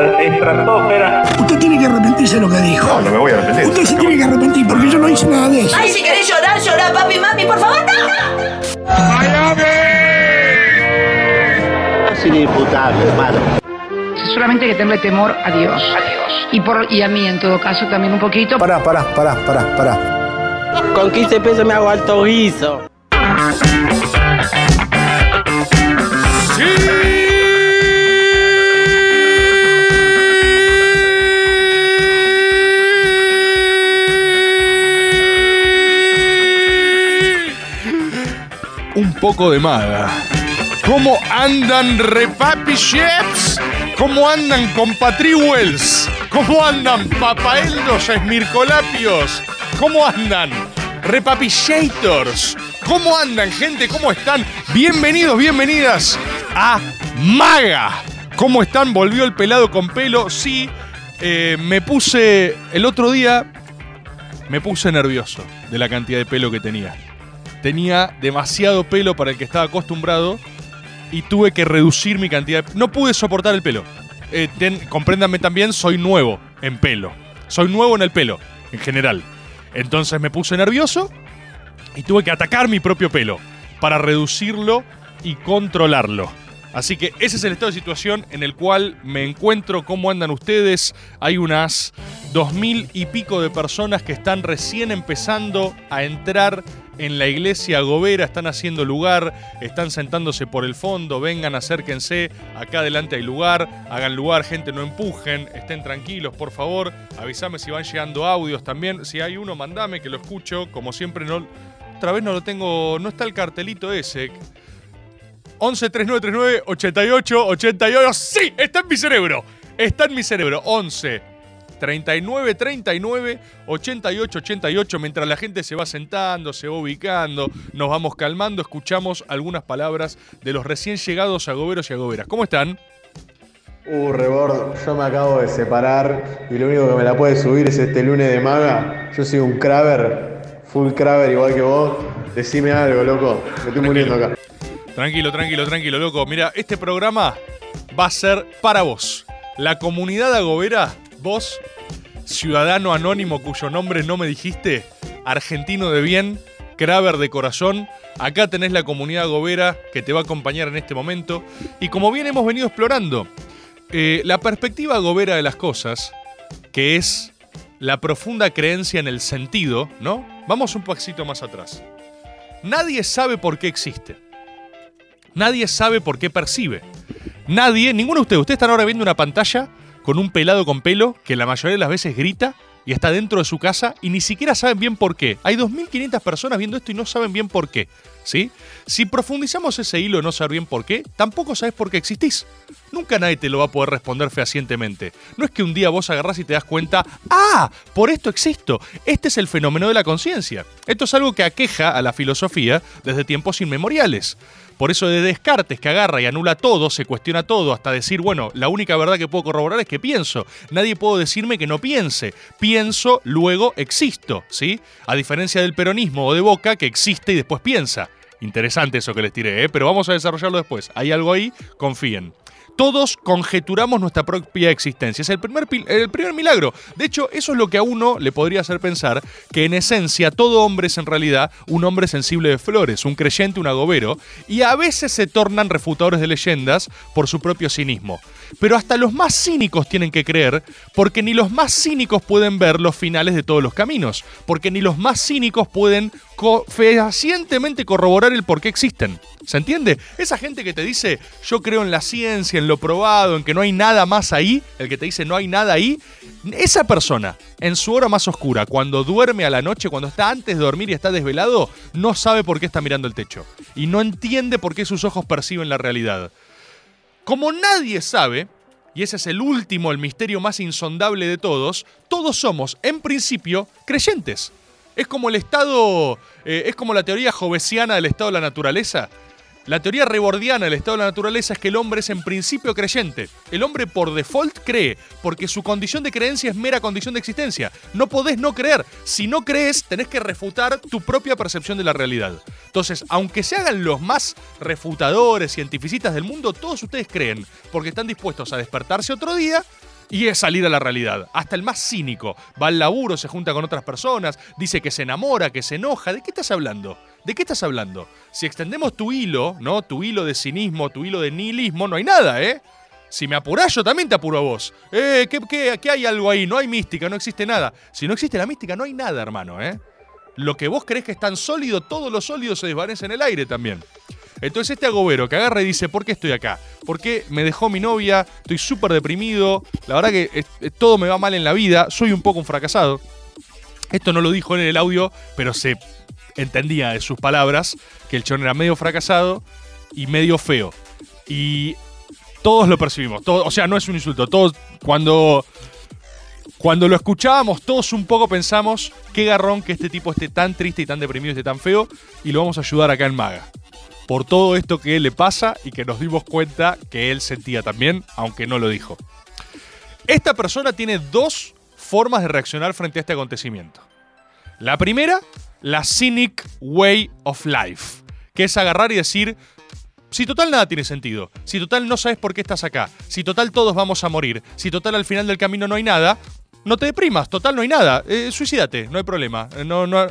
la estratosfera. Usted tiene que arrepentirse de lo que dijo. No, no me voy a arrepentir. Usted se tiene que arrepentir porque yo no hice nada de eso. Ay, si querés llorar, llorar, papi, mami, por favor, no. Es inimputable, hermano. Solamente hay que tenerle temor a Dios. A Dios. Y, por, y a mí, en todo caso, también un poquito. Pará, pará, pará, pará, pará. Con 15 pesos me hago alto guiso. Poco de maga. ¿Cómo andan repapi chefs? ¿Cómo andan compatriuels? ¿Cómo andan papaeldos esmircolapios? ¿Cómo andan repapillators? ¿Cómo andan gente? ¿Cómo están? Bienvenidos, bienvenidas a Maga. ¿Cómo están? Volvió el pelado con pelo. Sí, eh, me puse el otro día, me puse nervioso de la cantidad de pelo que tenía. Tenía demasiado pelo para el que estaba acostumbrado y tuve que reducir mi cantidad. de- No pude soportar el pelo. Eh, ten- compréndanme también, soy nuevo en pelo. Soy nuevo en el pelo, en general. Entonces me puse nervioso y tuve que atacar mi propio pelo para reducirlo y controlarlo. Así que ese es el estado de situación en el cual me encuentro. ¿Cómo andan ustedes? Hay unas dos mil y pico de personas que están recién empezando a entrar en la iglesia Gobera, están haciendo lugar, están sentándose por el fondo, vengan, acérquense, acá adelante hay lugar, hagan lugar, gente, no empujen, estén tranquilos, por favor, avísame si van llegando audios también, si hay uno, mandame que lo escucho, como siempre no... Otra vez no lo tengo, no está el cartelito ese. 11 3939 88 88. ¡Sí! Está en mi cerebro. Está en mi cerebro. 11 39 39 88 88. Mientras la gente se va sentando, se va ubicando, nos vamos calmando, escuchamos algunas palabras de los recién llegados agoberos y agoberas. ¿Cómo están? Uh, Rebord, yo me acabo de separar y lo único que me la puede subir es este lunes de maga. Yo soy un craver, full craver igual que vos. Decime algo, loco. Me estoy muriendo acá. Tranquilo, tranquilo, tranquilo, loco. Mira, este programa va a ser para vos. La comunidad agobera, vos, ciudadano anónimo cuyo nombre no me dijiste, argentino de bien, craver de corazón. Acá tenés la comunidad agobera que te va a acompañar en este momento. Y como bien hemos venido explorando, eh, la perspectiva agobera de las cosas, que es la profunda creencia en el sentido, ¿no? Vamos un pasito más atrás. Nadie sabe por qué existe. Nadie sabe por qué percibe. Nadie, ninguno de ustedes, ustedes están ahora viendo una pantalla con un pelado con pelo que la mayoría de las veces grita y está dentro de su casa y ni siquiera saben bien por qué. Hay 2.500 personas viendo esto y no saben bien por qué. ¿Sí? Si profundizamos ese hilo de no saber bien por qué, tampoco sabes por qué existís. Nunca nadie te lo va a poder responder fehacientemente. No es que un día vos agarrás y te das cuenta, ah, por esto existo. Este es el fenómeno de la conciencia. Esto es algo que aqueja a la filosofía desde tiempos inmemoriales. Por eso de Descartes, que agarra y anula todo, se cuestiona todo, hasta decir, bueno, la única verdad que puedo corroborar es que pienso. Nadie puede decirme que no piense. Pienso, luego existo, ¿sí? A diferencia del peronismo o de Boca, que existe y después piensa. Interesante eso que les tiré, ¿eh? pero vamos a desarrollarlo después. Hay algo ahí, confíen. Todos conjeturamos nuestra propia existencia. Es el primer, milagro. De hecho, eso es lo que a uno le podría hacer pensar que en esencia todo hombre es en realidad un hombre sensible de flores, un creyente, un agobero, y a veces se tornan refutadores de leyendas por su propio cinismo. Pero hasta los más cínicos tienen que creer, porque ni los más cínicos pueden ver los finales de todos los caminos, porque ni los más cínicos pueden co- fehacientemente corroborar el por qué existen. ¿Se entiende? Esa gente que te dice, yo creo en la ciencia, en lo probado, en que no hay nada más ahí, el que te dice no hay nada ahí, esa persona, en su hora más oscura, cuando duerme a la noche, cuando está antes de dormir y está desvelado, no sabe por qué está mirando el techo. Y no entiende por qué sus ojos perciben la realidad. Como nadie sabe, y ese es el último, el misterio más insondable de todos, todos somos, en principio, creyentes. Es como el estado, eh, es como la teoría jovesiana del estado de la naturaleza. La teoría rebordiana del estado de la naturaleza es que el hombre es en principio creyente. El hombre por default cree, porque su condición de creencia es mera condición de existencia. No podés no creer. Si no crees, tenés que refutar tu propia percepción de la realidad. Entonces, aunque se hagan los más refutadores, cientificistas del mundo, todos ustedes creen, porque están dispuestos a despertarse otro día y es salir a la realidad. Hasta el más cínico. Va al laburo, se junta con otras personas, dice que se enamora, que se enoja. ¿De qué estás hablando? ¿De qué estás hablando? Si extendemos tu hilo, ¿no? Tu hilo de cinismo, tu hilo de nihilismo, no hay nada, ¿eh? Si me apurás, yo también te apuro a vos. Eh, ¿qué, qué, qué hay algo ahí? No hay mística, no existe nada. Si no existe la mística, no hay nada, hermano, ¿eh? Lo que vos crees que es tan sólido, todo lo sólido se desvanece en el aire también. Entonces este agobero que agarra y dice, ¿por qué estoy acá? ¿Por qué me dejó mi novia? Estoy súper deprimido. La verdad que todo me va mal en la vida. Soy un poco un fracasado. Esto no lo dijo en el audio, pero se entendía de sus palabras que el chon era medio fracasado y medio feo. Y todos lo percibimos. O sea, no es un insulto. Todos, cuando, cuando lo escuchábamos, todos un poco pensamos qué garrón que este tipo esté tan triste y tan deprimido y esté tan feo. Y lo vamos a ayudar acá en Maga. Por todo esto que le pasa y que nos dimos cuenta que él sentía también, aunque no lo dijo. Esta persona tiene dos formas de reaccionar frente a este acontecimiento. La primera, la cynic way of life, que es agarrar y decir, si total nada tiene sentido, si total no sabes por qué estás acá, si total todos vamos a morir, si total al final del camino no hay nada, no te deprimas, total no hay nada, eh, suicídate, no hay problema. eh, No, no...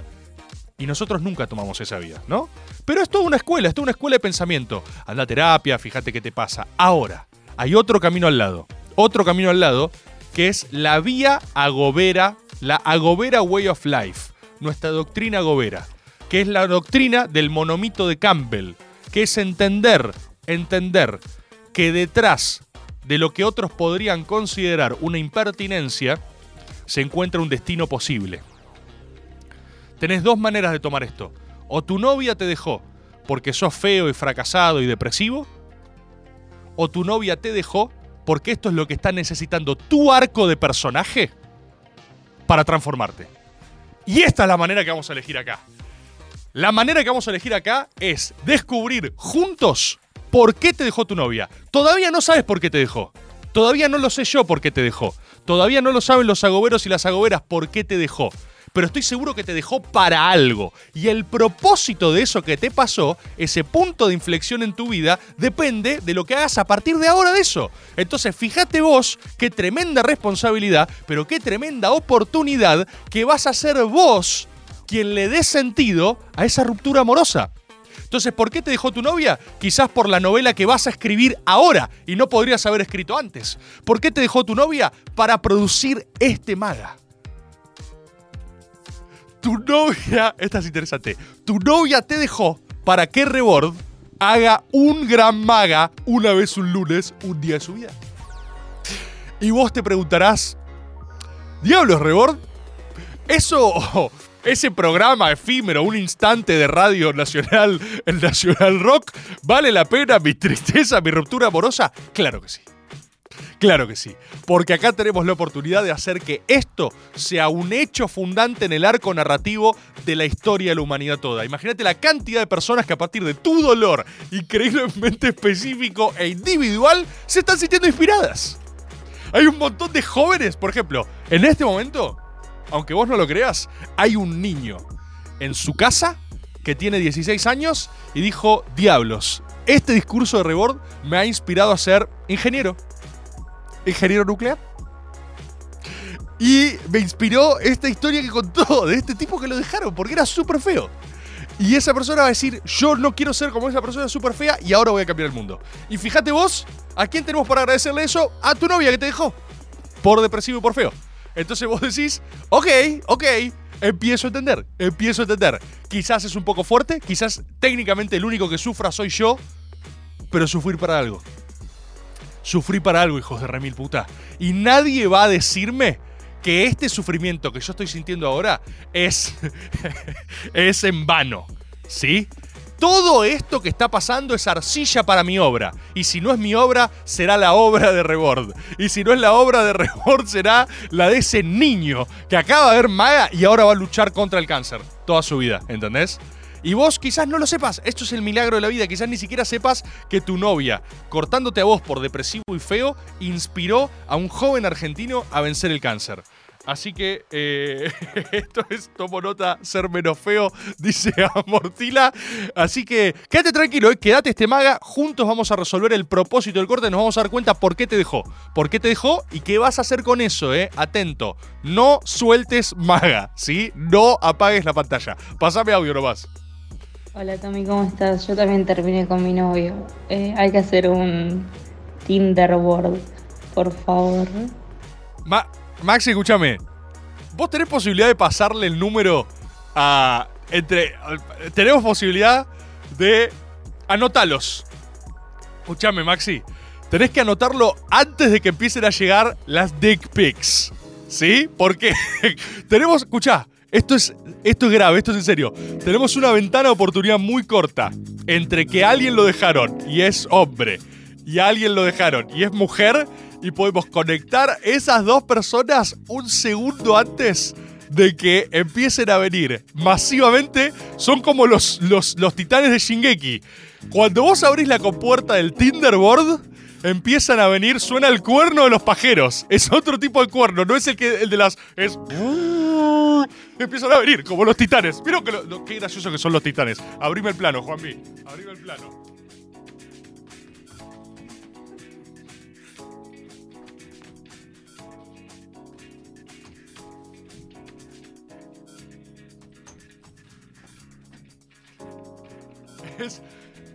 Y nosotros nunca tomamos esa vida, ¿no? Pero es toda una escuela, es toda una escuela de pensamiento. Anda a terapia, fíjate qué te pasa. Ahora, hay otro camino al lado, otro camino al lado, que es la vía agobera, la agobera way of life, nuestra doctrina agobera, que es la doctrina del monomito de Campbell, que es entender, entender que detrás de lo que otros podrían considerar una impertinencia, se encuentra un destino posible. Tenés dos maneras de tomar esto. O tu novia te dejó porque sos feo y fracasado y depresivo, o tu novia te dejó porque esto es lo que está necesitando tu arco de personaje para transformarte. Y esta es la manera que vamos a elegir acá. La manera que vamos a elegir acá es descubrir juntos por qué te dejó tu novia. Todavía no sabes por qué te dejó. Todavía no lo sé yo por qué te dejó. Todavía no lo saben los agoberos y las agoberas por qué te dejó. Pero estoy seguro que te dejó para algo. Y el propósito de eso que te pasó, ese punto de inflexión en tu vida, depende de lo que hagas a partir de ahora de eso. Entonces, fíjate vos qué tremenda responsabilidad, pero qué tremenda oportunidad que vas a ser vos quien le dé sentido a esa ruptura amorosa. Entonces, ¿por qué te dejó tu novia? Quizás por la novela que vas a escribir ahora y no podrías haber escrito antes. ¿Por qué te dejó tu novia? Para producir este maga. Tu novia, esta es interesante, tu novia te dejó para que Rebord haga un gran maga una vez un lunes, un día de su vida. Y vos te preguntarás, ¿Diablos Rebord? Eso, ese programa efímero, un instante de radio nacional, el Nacional Rock, ¿vale la pena mi tristeza, mi ruptura amorosa? Claro que sí. Claro que sí, porque acá tenemos la oportunidad de hacer que esto sea un hecho fundante en el arco narrativo de la historia de la humanidad toda. Imagínate la cantidad de personas que a partir de tu dolor increíblemente específico e individual se están sintiendo inspiradas. Hay un montón de jóvenes, por ejemplo, en este momento, aunque vos no lo creas, hay un niño en su casa que tiene 16 años y dijo, diablos, este discurso de Rebord me ha inspirado a ser ingeniero ingeniero nuclear. Y me inspiró esta historia que contó de este tipo que lo dejaron porque era súper feo. Y esa persona va a decir, yo no quiero ser como esa persona súper fea y ahora voy a cambiar el mundo. Y fíjate vos, ¿a quién tenemos para agradecerle eso? A tu novia que te dejó. Por depresivo y por feo. Entonces vos decís, ok, ok, empiezo a entender, empiezo a entender. Quizás es un poco fuerte, quizás técnicamente el único que sufra soy yo, pero sufrir para algo. Sufrí para algo, hijos de remil puta. Y nadie va a decirme que este sufrimiento que yo estoy sintiendo ahora es, es en vano. ¿Sí? Todo esto que está pasando es arcilla para mi obra. Y si no es mi obra, será la obra de Rebord. Y si no es la obra de Rebord, será la de ese niño que acaba de ver maga y ahora va a luchar contra el cáncer toda su vida. ¿Entendés? Y vos quizás no lo sepas, esto es el milagro de la vida, quizás ni siquiera sepas que tu novia, cortándote a vos por depresivo y feo, inspiró a un joven argentino a vencer el cáncer. Así que eh, esto es, tomo nota, ser menos feo, dice Amortila. Así que quédate tranquilo, eh, quédate este maga. Juntos vamos a resolver el propósito del corte. Nos vamos a dar cuenta por qué te dejó. Por qué te dejó y qué vas a hacer con eso, eh. Atento. No sueltes maga, ¿sí? No apagues la pantalla. Pásame audio nomás. Hola Tommy, ¿cómo estás? Yo también terminé con mi novio. Eh, hay que hacer un Tinder board, por favor. Ma- Maxi, escúchame. ¿Vos tenés posibilidad de pasarle el número a. Entre. Tenemos posibilidad de. Anotalos. Escúchame, Maxi. Tenés que anotarlo antes de que empiecen a llegar las dick pics. ¿Sí? Porque tenemos. Escuchá, esto es, esto es grave, esto es en serio. Tenemos una ventana de oportunidad muy corta entre que alguien lo dejaron y es hombre y alguien lo dejaron y es mujer y podemos conectar esas dos personas un segundo antes de que empiecen a venir masivamente. Son como los, los, los titanes de Shingeki. Cuando vos abrís la compuerta del Tinderboard, empiezan a venir, suena el cuerno de los pajeros. Es otro tipo de cuerno, no es el, que, el de las... Es... Empiezan a venir, como los titanes. Mira que lo- qué gracioso que son los titanes. Abrime el plano, Juanmi. Abrime el plano. Es-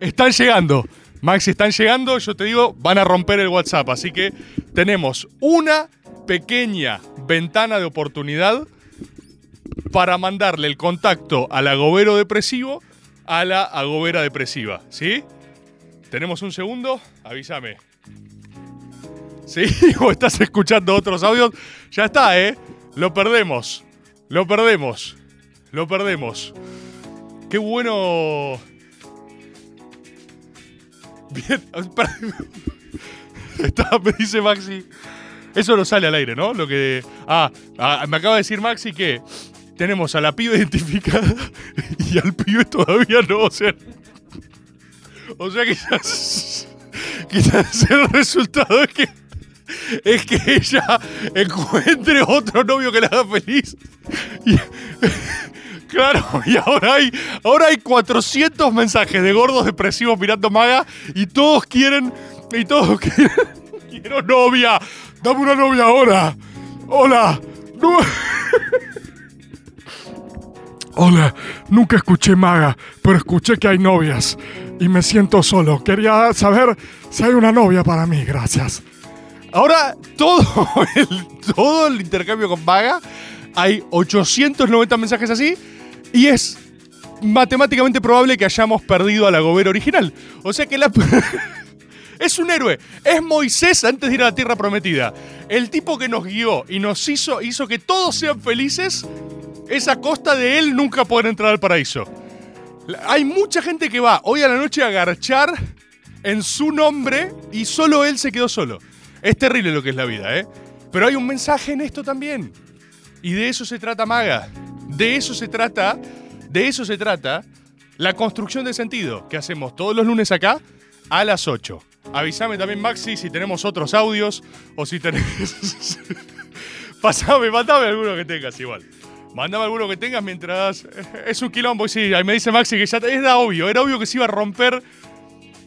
están llegando. Maxi, están llegando. Yo te digo, van a romper el WhatsApp. Así que tenemos una pequeña ventana de oportunidad para mandarle el contacto al agobero depresivo a la agobera depresiva. ¿Sí? ¿Tenemos un segundo? Avísame. ¿Sí? ¿O estás escuchando otros audios? Ya está, ¿eh? Lo perdemos. Lo perdemos. Lo perdemos. Qué bueno. Bien. Me dice Maxi. Eso no sale al aire, ¿no? Lo que. Ah, ah, me acaba de decir Maxi que tenemos a la piba identificada y al pibe todavía no. O sea. O sea, quizás. Quizás el resultado es que. Es que ella encuentre otro novio que la haga feliz. Y- Claro, y ahora hay, ahora hay 400 mensajes de gordos depresivos mirando maga y todos quieren, y todos quieren, quiero novia, dame una novia ahora. Hola, no- Hola, nunca escuché maga, pero escuché que hay novias y me siento solo. Quería saber si hay una novia para mí, gracias. Ahora, todo el, todo el intercambio con Vaga, hay 890 mensajes así, y es matemáticamente probable que hayamos perdido a la Gobera original. O sea que la... es un héroe. Es Moisés antes de ir a la Tierra Prometida. El tipo que nos guió y nos hizo, hizo que todos sean felices, es a costa de él nunca poder entrar al paraíso. Hay mucha gente que va hoy a la noche a garchar en su nombre y solo él se quedó solo. Es terrible lo que es la vida, ¿eh? Pero hay un mensaje en esto también. Y de eso se trata Maga. De eso se trata, de eso se trata la construcción de sentido que hacemos todos los lunes acá a las 8. Avísame también, Maxi, si tenemos otros audios o si tenés. Pasame, mandame alguno que tengas igual. Mándame alguno que tengas mientras. Es un quilombo, sí. Ahí me dice Maxi que ya te- era obvio, era obvio que se iba a romper.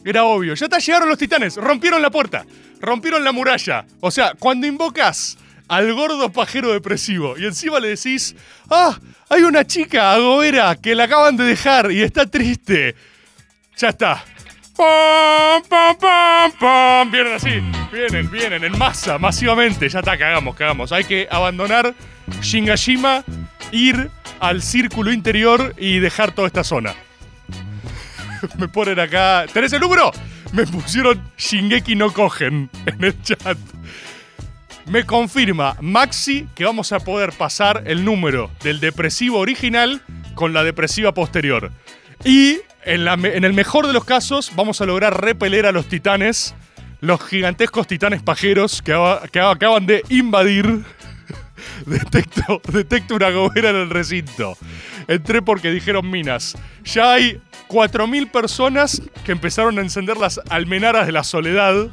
Era obvio. Ya está, llegaron los titanes, rompieron la puerta, rompieron la muralla. O sea, cuando invocas al gordo pajero depresivo y encima le decís, ah, hay una chica agobera que la acaban de dejar y está triste. Ya está. ¡Pam, pam, pam, pam! Vienen así, vienen, vienen en masa, masivamente. Ya está, cagamos, cagamos. Hay que abandonar Shingashima, ir al círculo interior y dejar toda esta zona. Me ponen acá. ¿Tenés el número? Me pusieron Shingeki no cogen en el chat. Me confirma Maxi que vamos a poder pasar el número del depresivo original con la depresiva posterior. Y en, el mejor de los casos vamos a lograr repeler a los titanes, los gigantescos titanes pajeros que acaban de invadir detecto, detecto una gobera en el recinto. Entré porque dijeron minas. Ya hay 4.000 personas que empezaron a encender las almenaras de la soledad.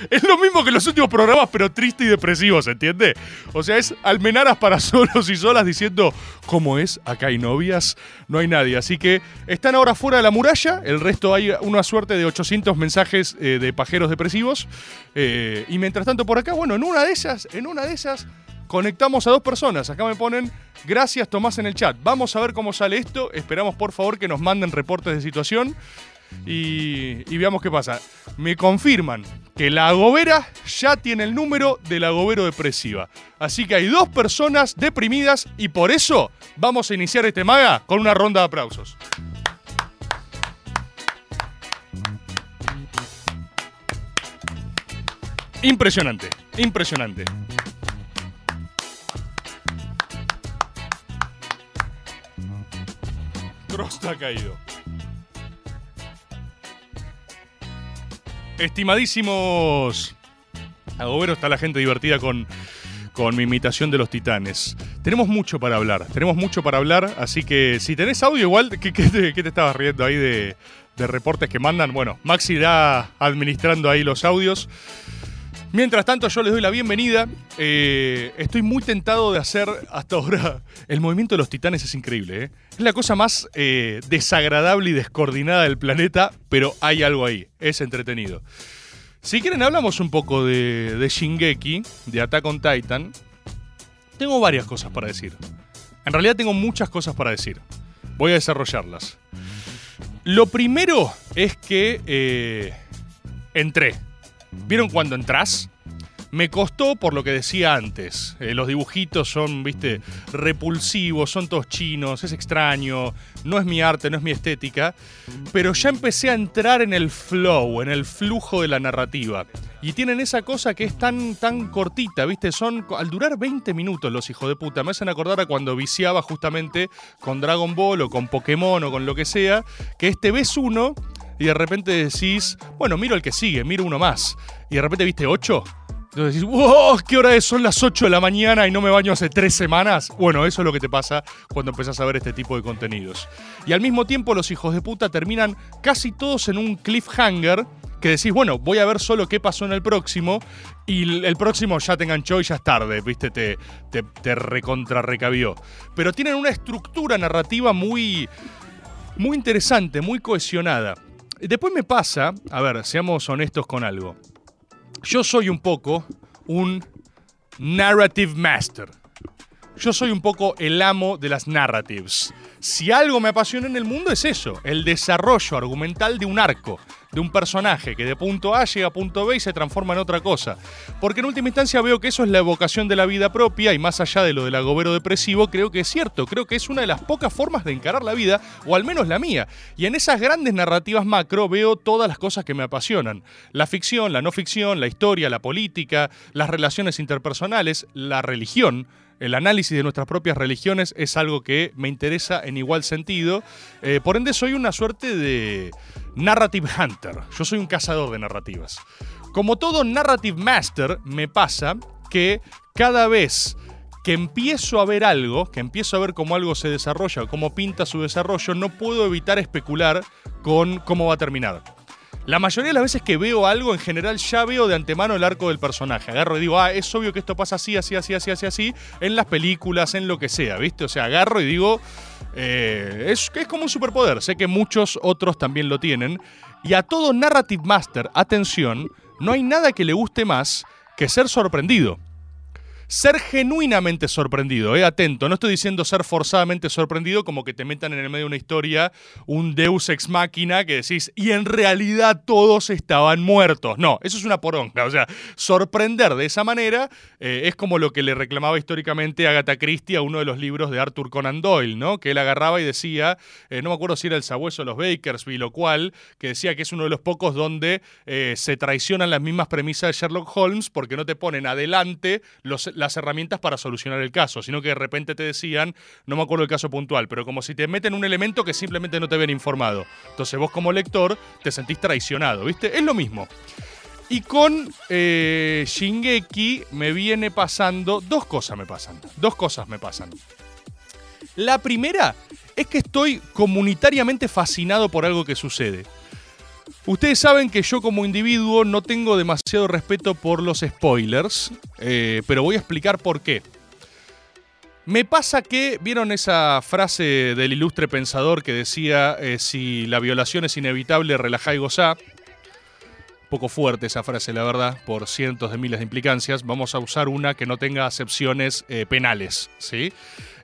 Es lo mismo que los últimos programas, pero triste y depresivo, ¿se entiende? O sea, es almenaras para solos y solas diciendo, ¿cómo es? Acá hay novias, no hay nadie. Así que están ahora fuera de la muralla, el resto hay una suerte de 800 mensajes eh, de pajeros depresivos. Eh, y mientras tanto por acá, bueno, en una de esas, en una de esas, conectamos a dos personas. Acá me ponen, gracias Tomás en el chat. Vamos a ver cómo sale esto. Esperamos por favor que nos manden reportes de situación y, veamos qué pasa. Me confirman que la agobera ya tiene el número de la agobero depresiva. Así que hay dos personas deprimidas y por eso vamos a iniciar este maga con una ronda de aplausos. Impresionante, impresionante. Trost ha caído. Estimadísimos agoberos, está la gente divertida con, con mi imitación de los titanes. Tenemos mucho para hablar, tenemos mucho para hablar, así que si tenés audio igual, ¿qué, te, qué te estabas riendo ahí de, de reportes que mandan? Bueno, Maxi irá administrando ahí los audios. Mientras tanto, yo les doy la bienvenida. Eh, estoy muy tentado de hacer hasta ahora. El movimiento de los titanes es increíble. ¿eh? Es la cosa más eh, desagradable y descoordinada del planeta, pero hay algo ahí. Es entretenido. Si quieren, hablamos un poco de, de Shingeki, de Attack on Titan. Tengo varias cosas para decir. En realidad, tengo muchas cosas para decir. Voy a desarrollarlas. Lo primero es que eh, entré. ¿Vieron cuando entras? Me costó por lo que decía antes. Eh, los dibujitos son, viste, repulsivos, son todos chinos, es extraño, no es mi arte, no es mi estética. Pero ya empecé a entrar en el flow, en el flujo de la narrativa. Y tienen esa cosa que es tan, tan cortita, viste, son, al durar 20 minutos los hijos de puta, me hacen acordar a cuando viciaba justamente con Dragon Ball o con Pokémon o con lo que sea, que este ves uno y de repente decís, bueno, miro el que sigue, miro uno más. Y de repente viste 8. Entonces decís, wow, ¿qué hora es? Son las 8 de la mañana y no me baño hace 3 semanas. Bueno, eso es lo que te pasa cuando empezás a ver este tipo de contenidos. Y al mismo tiempo los hijos de puta terminan casi todos en un cliffhanger que decís, bueno, voy a ver solo qué pasó en el próximo y el el próximo ya te enganchó y ya es tarde, viste, te, te, te recontra recabió. Pero tienen una estructura narrativa muy, muy interesante, muy cohesionada. Después me pasa, a ver, seamos honestos con algo. Yo soy un poco un narrative master. Yo soy un poco el amo de las narratives. Si algo me apasiona en el mundo es eso, el desarrollo argumental de un arco, de un personaje que de punto A llega a punto B y se transforma en otra cosa. Porque en última instancia veo que eso es la evocación de la vida propia y más allá de lo del agobero depresivo, creo que es cierto, creo que es una de las pocas formas de encarar la vida, o al menos la mía. Y en esas grandes narrativas macro veo todas las cosas que me apasionan. La ficción, la no ficción, la historia, la política, las relaciones interpersonales, la religión. El análisis de nuestras propias religiones es algo que me interesa en igual sentido. Eh, por ende, soy una suerte de narrative hunter. Yo soy un cazador de narrativas. Como todo narrative master, me pasa que cada vez que empiezo a ver algo, que empiezo a ver cómo algo se desarrolla o cómo pinta su desarrollo, no puedo evitar especular con cómo va a terminar. La mayoría de las veces que veo algo, en general ya veo de antemano el arco del personaje. Agarro y digo, ah, es obvio que esto pasa así, así, así, así, así, así, en las películas, en lo que sea, ¿viste? O sea, agarro y digo, eh, es, es como un superpoder. Sé que muchos otros también lo tienen. Y a todo Narrative Master, atención, no hay nada que le guste más que ser sorprendido. Ser genuinamente sorprendido, eh, atento. No estoy diciendo ser forzadamente sorprendido como que te metan en el medio de una historia un Deus ex máquina que decís, y en realidad todos estaban muertos. No, eso es una poronga. O sea, sorprender de esa manera eh, es como lo que le reclamaba históricamente Agatha Christie a uno de los libros de Arthur Conan Doyle, ¿no? Que él agarraba y decía, eh, no me acuerdo si era el sabueso o los Bakersby, lo cual, que decía que es uno de los pocos donde se traicionan las mismas premisas de Sherlock Holmes porque no te ponen adelante los, las herramientas para solucionar el caso, sino que de repente te decían, no me acuerdo el caso puntual, pero como si te meten un elemento que simplemente no te habían informado. Entonces vos como lector te sentís traicionado, ¿viste? Es lo mismo. Y con eh, Shingeki me viene pasando. Dos cosas me pasan. Dos cosas me pasan. La primera es que estoy comunitariamente fascinado por algo que sucede. Ustedes saben que yo como individuo no tengo demasiado respeto por los spoilers, eh, pero voy a explicar por qué. Me pasa que, ¿vieron esa frase del ilustre pensador que decía, eh, si la violación es inevitable, relajá y gozá? Poco fuerte esa frase, la verdad, por cientos de miles de implicancias. Vamos a usar una que no tenga acepciones eh, penales, ¿sí?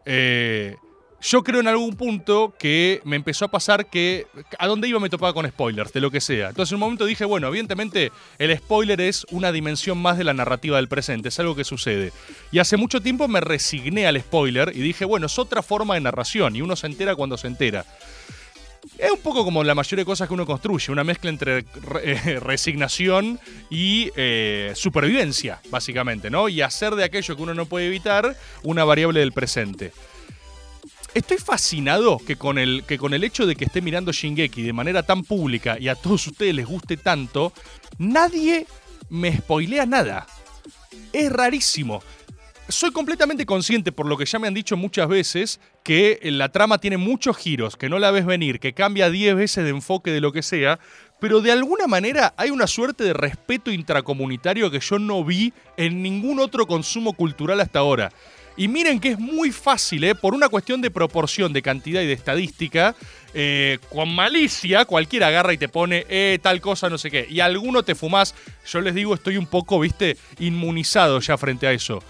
Eh, yo creo en algún punto que me empezó a pasar que a dónde iba me topaba con spoilers, de lo que sea. Entonces en un momento dije, bueno, evidentemente el spoiler es una dimensión más de la narrativa del presente, es algo que sucede. Y hace mucho tiempo me resigné al spoiler y dije, bueno, es otra forma de narración y uno se entera cuando se entera. Es un poco como la mayoría de cosas que uno construye, una mezcla entre re- eh, resignación y eh, supervivencia, básicamente, ¿no? Y hacer de aquello que uno no puede evitar una variable del presente. Estoy fascinado que con, el, que con el hecho de que esté mirando Shingeki de manera tan pública y a todos ustedes les guste tanto, nadie me spoilea nada. Es rarísimo. Soy completamente consciente, por lo que ya me han dicho muchas veces, que la trama tiene muchos giros, que no la ves venir, que cambia 10 veces de enfoque de lo que sea, pero de alguna manera hay una suerte de respeto intracomunitario que yo no vi en ningún otro consumo cultural hasta ahora. Y miren que es muy fácil, ¿eh? por una cuestión de proporción, de cantidad y de estadística, eh, con malicia cualquiera agarra y te pone eh, tal cosa, no sé qué. Y alguno te fumás. Yo les digo, estoy un poco, viste, inmunizado ya frente a eso.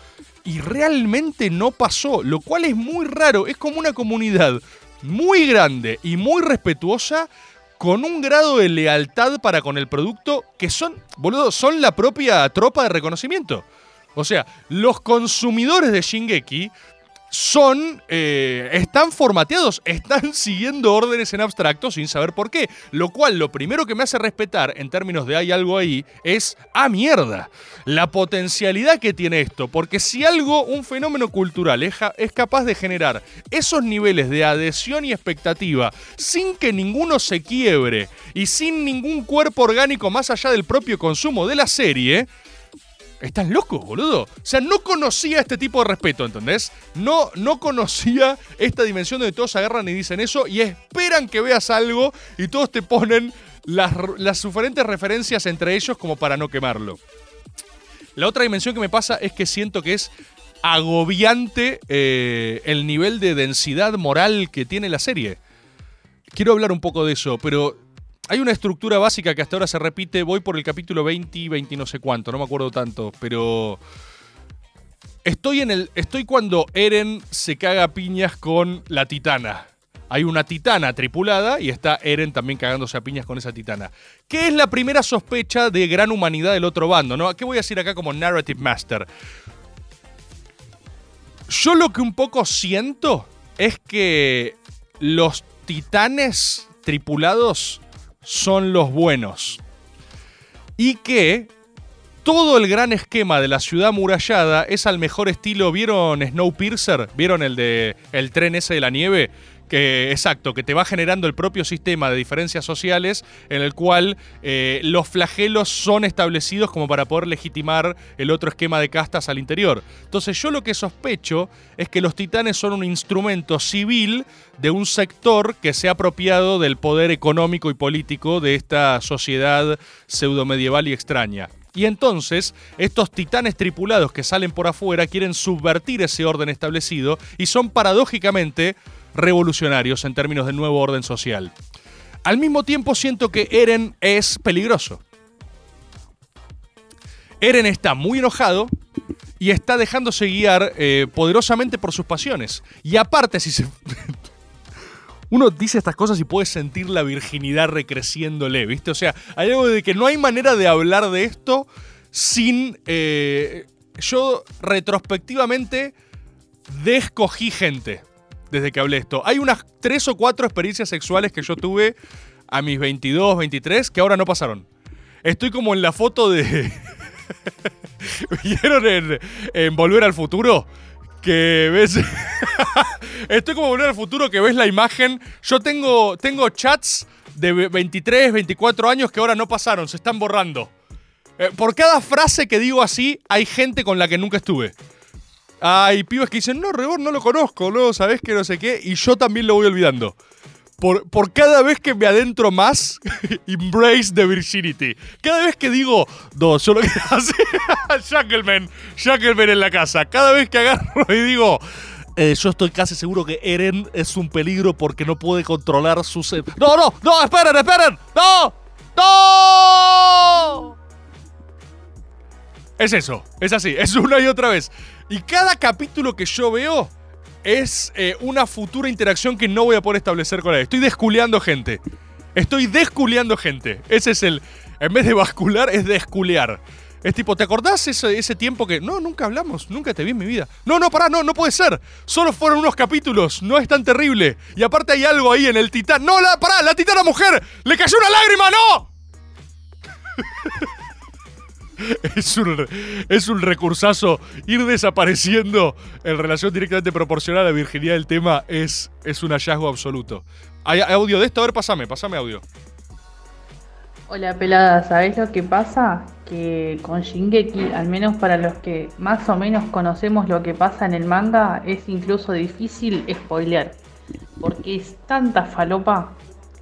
Y realmente no pasó, lo cual es muy raro. Es como una comunidad muy grande y muy respetuosa con un grado de lealtad para con el producto que son, boludo, son la propia tropa de reconocimiento. O sea, los consumidores de Shingeki son. eh, están formateados, están siguiendo órdenes en abstracto sin saber por qué. Lo cual, lo primero que me hace respetar en términos de hay algo ahí es. ¡Ah, mierda! La potencialidad que tiene esto. Porque si algo, un fenómeno cultural, es, capaz de generar esos niveles de adhesión y expectativa sin que ninguno se quiebre y sin ningún cuerpo orgánico más allá del propio consumo de la serie. Están locos, boludo. O sea, no conocía este tipo de respeto, ¿entendés? No, no conocía esta dimensión donde todos agarran y dicen eso y esperan que veas algo y todos te ponen las, diferentes referencias entre ellos como para no quemarlo. La otra dimensión que me pasa es que siento que es agobiante eh, el nivel de densidad moral que tiene la serie. Quiero hablar un poco de eso, pero hay una estructura básica que hasta ahora se repite. Voy por el capítulo 20 y 20 no sé cuánto, no me acuerdo tanto, pero. Estoy en el. Estoy cuando Eren se caga a piñas con la titana. Hay una titana tripulada y está Eren también cagándose a piñas con esa titana. Que es la primera sospecha de gran humanidad del otro bando, ¿no? ¿Qué voy a decir acá como Narrative Master? Yo lo que un poco siento es que los titanes tripulados son los buenos. Y que todo el gran esquema de la ciudad murallada es al mejor estilo. ¿Vieron Snowpiercer? ¿Vieron el de el tren ese de la nieve? Que, exacto, que te va generando el propio sistema de diferencias sociales en el cual eh, los flagelos son establecidos como para poder legitimar el otro esquema de castas al interior. Entonces yo lo que sospecho es que los titanes son un instrumento civil de un sector que se ha apropiado del poder económico y político de esta sociedad pseudomedieval y extraña. Y entonces, estos titanes tripulados que salen por afuera quieren subvertir ese orden establecido y son paradójicamente revolucionarios en términos del nuevo orden social. Al mismo tiempo siento que Eren es peligroso. Eren está muy enojado y está dejándose guiar eh, poderosamente por sus pasiones. Y aparte, si se... Uno dice estas cosas y puede sentir la virginidad recreciéndole, ¿viste? O sea, hay algo de que no hay manera de hablar de esto sin... eh, yo retrospectivamente descogí gente desde que hablé esto. Hay unas tres o cuatro experiencias sexuales que yo tuve a mis 22, 23 que ahora no pasaron. Estoy como en la foto de... ¿Vieron en, en Volver al Futuro? Que ves... Estoy como Volver al Futuro que ves la imagen. Yo tengo, tengo chats de 23, 24 años que ahora no pasaron, se están borrando. Eh, por cada frase que digo así, hay gente con la que nunca estuve. Hay pibes que dicen, no, Rebord no lo conozco, no, sabes que no sé qué, y yo también lo voy olvidando. Por, por cada vez que me adentro más, embrace the virginity. Cada vez que digo, no, yo lo que Shackleman, Shackleman en la casa. Cada vez que agarro y digo, eh, yo estoy casi seguro que Eren es un peligro porque no puede controlar sus... em-". No, no, no, esperen, esperen. No, no. Es eso, es así, es una y otra vez. Y cada capítulo que yo veo es eh, una futura interacción que no voy a poder establecer con él. Estoy desculeando gente. Estoy desculeando gente. Ese es el... En vez de bascular, es desculear. Es tipo, ¿te acordás ese, ese tiempo que... No, nunca hablamos, nunca te vi en mi vida. No, no, pará, no, no puede ser. Solo fueron unos capítulos, no es tan terrible. Y aparte hay algo ahí en el titán. No, la, pará, la titana mujer. Le cayó una lágrima, no. Es un, es un recursazo. Ir desapareciendo en relación directamente proporcional a la virginidad del tema es, es un hallazgo absoluto. ¿Hay audio de esto? A ver, pasame, pasame audio. Hola pelada, ¿sabés lo que pasa? Que con Shingeki, al menos para los que más o menos conocemos lo que pasa en el manga, es incluso difícil spoilear. Porque es tanta falopa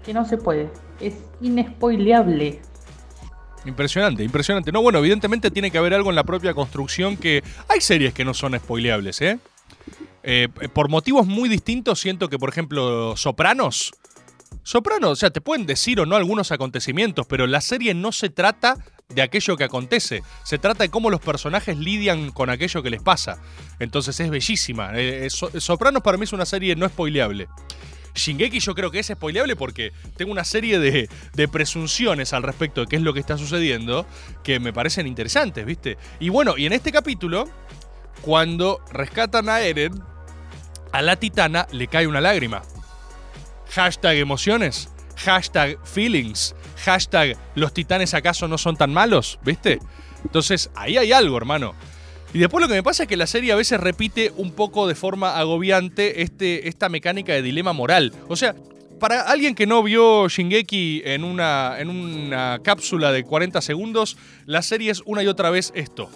que no se puede. Es inespoileable. Impresionante, impresionante. No, bueno, evidentemente tiene que haber algo en la propia construcción que. Hay series que no son spoileables, ¿eh? Eh, por motivos muy distintos, siento que, por ejemplo, Sopranos. Sopranos, o sea, te pueden decir o no algunos acontecimientos, pero la serie no se trata de aquello que acontece. Se trata de cómo los personajes lidian con aquello que les pasa. Entonces es bellísima. Eh, So- Sopranos para mí es una serie no spoileable. Shingeki yo creo que es spoileable porque tengo una serie de, de presunciones al respecto de qué es lo que está sucediendo que me parecen interesantes, ¿viste? Y bueno, y en este capítulo, cuando rescatan a Eren, a la titana le cae una lágrima. Hashtag emociones, hashtag feelings, hashtag los titanes acaso no son tan malos, ¿viste? Entonces ahí hay algo, hermano. Y después lo que me pasa es que la serie a veces repite un poco de forma agobiante este, esta mecánica de dilema moral. O sea, para alguien que no vio Shingeki en una, en una cápsula de 40 segundos, la serie es una y otra vez esto.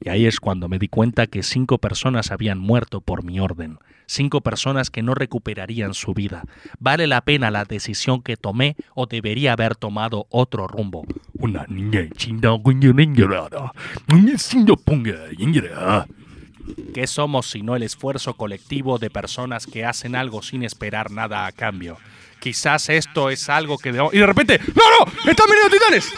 Y ahí es cuando me di cuenta que cinco personas habían muerto por mi orden. Cinco personas que no recuperarían su vida. ¿Vale la pena la decisión que tomé o debería haber tomado otro rumbo? Una niña ¿Qué somos sino el esfuerzo colectivo de personas que hacen algo sin esperar nada a cambio? Quizás esto es algo que debemos... Y de repente... ¡No, no! ¡Están viniendo titanes!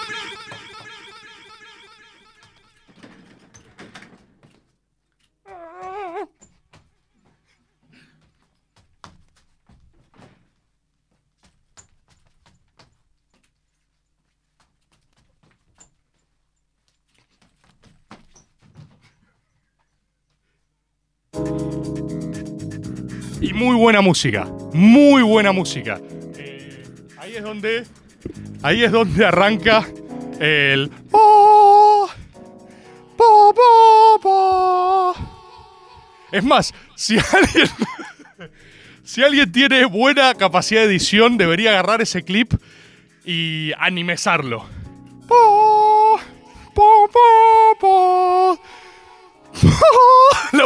Y muy buena música. Muy buena música. Eh, ahí es donde. Ahí es donde arranca el. Po. Es más, si alguien. si alguien tiene buena capacidad de edición, debería agarrar ese clip y animezarlo.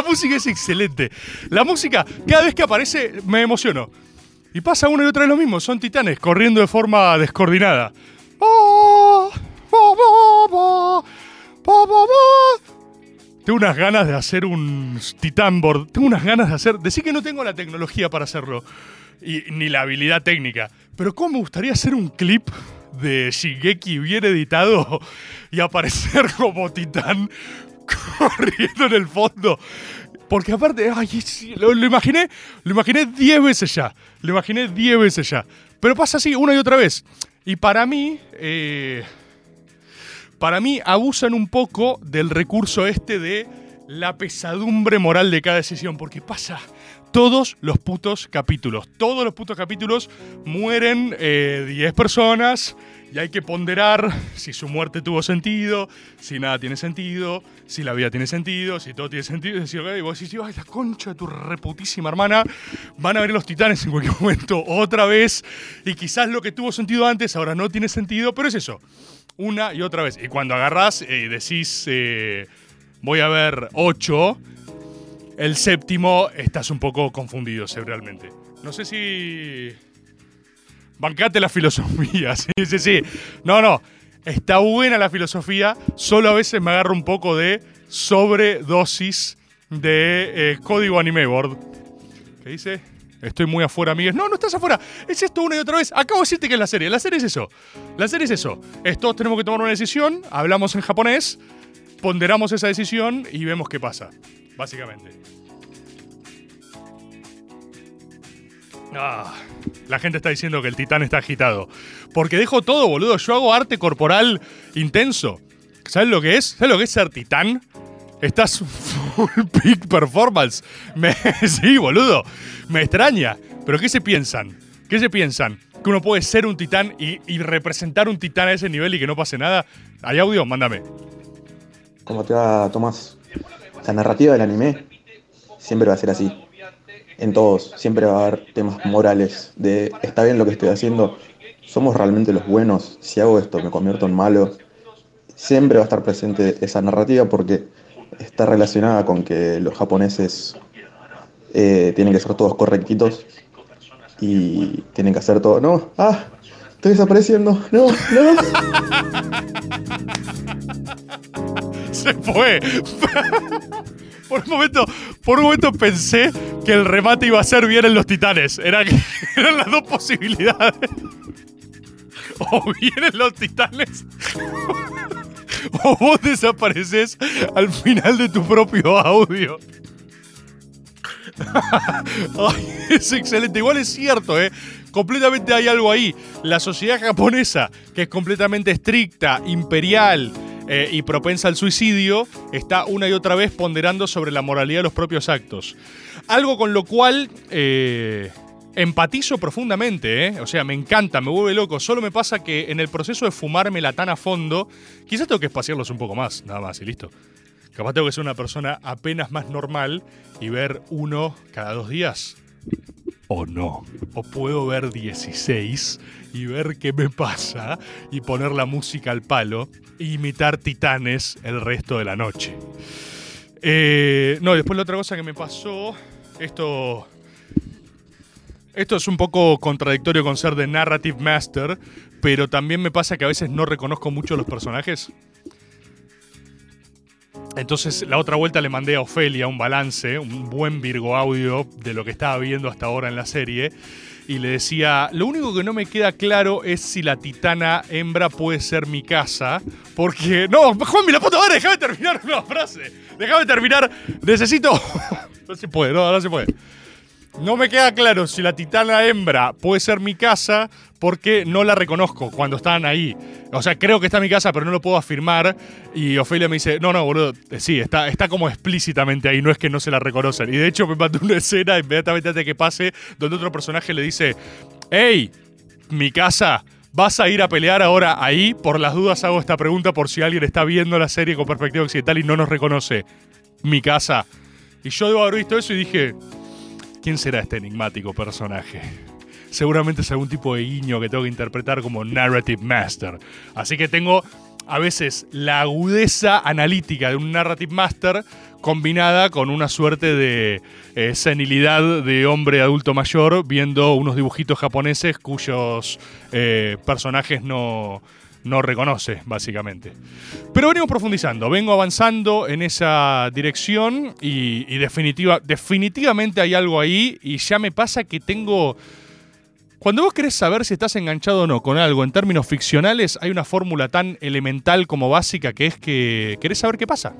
Música es excelente. La música, cada vez que aparece, me emociono. Y pasa una y otra vez lo mismo. Son titanes corriendo de forma descoordinada. Tengo unas ganas de hacer un titán board. Tengo unas ganas de hacer. Decir que no tengo la tecnología para hacerlo. Y, ni la habilidad técnica. Pero cómo me gustaría hacer un clip de Shigeki bien editado y aparecer como titán corriendo en el fondo. Porque aparte, lo, lo imaginé, lo imaginé 10 veces ya. Lo imaginé 10 veces ya. Pero pasa así una y otra vez. Y para mí, eh, para mí abusan un poco del recurso este de la pesadumbre moral de cada decisión. Porque pasa todos los putos capítulos. Todos los putos capítulos mueren eh, 10 personas y hay que ponderar si su muerte tuvo sentido, si nada tiene sentido, si la vida tiene sentido, si todo tiene sentido. Y vos decís, ay, la concha de tu reputísima hermana, van a ver los titanes en cualquier momento otra vez. Y quizás lo que tuvo sentido antes ahora no tiene sentido, pero es eso, una y otra vez. Y cuando agarrás y decís, eh, voy a ver 8, el séptimo estás un poco confundido cerebralmente. No sé si Bancate la filosofía, sí, sí, sí. No, no. Está buena la filosofía, solo a veces me agarro un poco de sobredosis de eh, código anime board. ¿Qué dice? Estoy muy afuera, amigues. No, no estás afuera. Es esto una y otra vez. Acabo de decirte que es la serie. La serie es eso. La serie es eso. Es, todos tenemos que tomar una decisión, hablamos en japonés, ponderamos esa decisión y vemos qué pasa. Básicamente. Ah, la gente está diciendo que el titán está agitado. Porque dejo todo, boludo. Yo hago arte corporal intenso. ¿Sabes lo que es? ¿Sabes lo que es ser titán? Estás full peak performance. Me- sí, boludo. Me extraña. Pero ¿qué se piensan? ¿Qué se piensan? ¿Que uno puede ser un titán y, y representar un titán a ese nivel y que no pase nada? ¿Hay audio? Mándame. ¿Cómo te va, Tomás? La narrativa del anime siempre va a ser así. En todos, siempre va a haber temas morales de está bien lo que estoy haciendo, somos realmente los buenos, si hago esto me convierto en malo. Siempre va a estar presente esa narrativa porque está relacionada con que los japoneses eh, tienen que ser todos correctitos y tienen que hacer todo. No, ah, estoy desapareciendo, no, no. Se fue. Por un momento, por un momento pensé que el remate iba a ser bien en los titanes. Eran las dos posibilidades. O bien en los titanes. O vos desapareces al final de tu propio audio. Ay, es excelente. Igual es cierto, ¿eh? Completamente hay algo ahí. La sociedad japonesa, que es completamente estricta, imperial eh, y propensa al suicidio, está una y otra vez ponderando sobre la moralidad de los propios actos. Algo con lo cual eh, empatizo profundamente, ¿eh? O sea, me encanta, me vuelve loco. Solo me pasa que en el proceso de fumármela tan a fondo, quizás tengo que espaciarlos un poco más, nada más y listo. Capaz tengo que ser una persona apenas más normal y ver uno cada dos días. O no. O puedo ver 16 y ver qué me pasa y poner la música al palo imitar titanes el resto de la noche. Eh, no, después la otra cosa que me pasó, esto... Esto es un poco contradictorio con ser de Narrative Master, pero también me pasa que a veces no reconozco mucho los personajes. Entonces, la otra vuelta le mandé a Ofelia un balance, un buen Virgo audio de lo que estaba viendo hasta ahora en la serie. Y le decía, lo único que no me queda claro es si la titana hembra puede ser mi casa. Porque... No, Juanmi, la puta madre, déjame terminar una frase. Déjame terminar. Necesito... no se puede, no, no se puede. No me queda claro si la titana hembra puede ser mi casa porque no la reconozco cuando están ahí. O sea, creo que está en mi casa, pero no lo puedo afirmar. Y Ofelia me dice, no, no, boludo, eh, sí, está, está como explícitamente ahí, no es que no se la reconocen. Y de hecho me mandó una escena inmediatamente antes de que pase, donde otro personaje le dice, hey, mi casa, ¿vas a ir a pelear ahora ahí? Por las dudas hago esta pregunta por si alguien está viendo la serie con perspectiva occidental y no nos reconoce. Mi casa. Y yo debo haber visto eso y dije, ¿Quién será este enigmático personaje? Seguramente es algún tipo de guiño que tengo que interpretar como Narrative Master. Así que tengo a veces la agudeza analítica de un Narrative Master combinada con una suerte de eh, senilidad de hombre adulto mayor viendo unos dibujitos japoneses cuyos eh, personajes no, no reconoce, básicamente. Pero venimos profundizando, vengo avanzando en esa dirección y, definitiva, definitivamente hay algo ahí y ya me pasa que tengo... Cuando vos querés saber si estás enganchado o no con algo en términos ficcionales, hay una fórmula tan elemental como básica que es que querés saber qué pasa.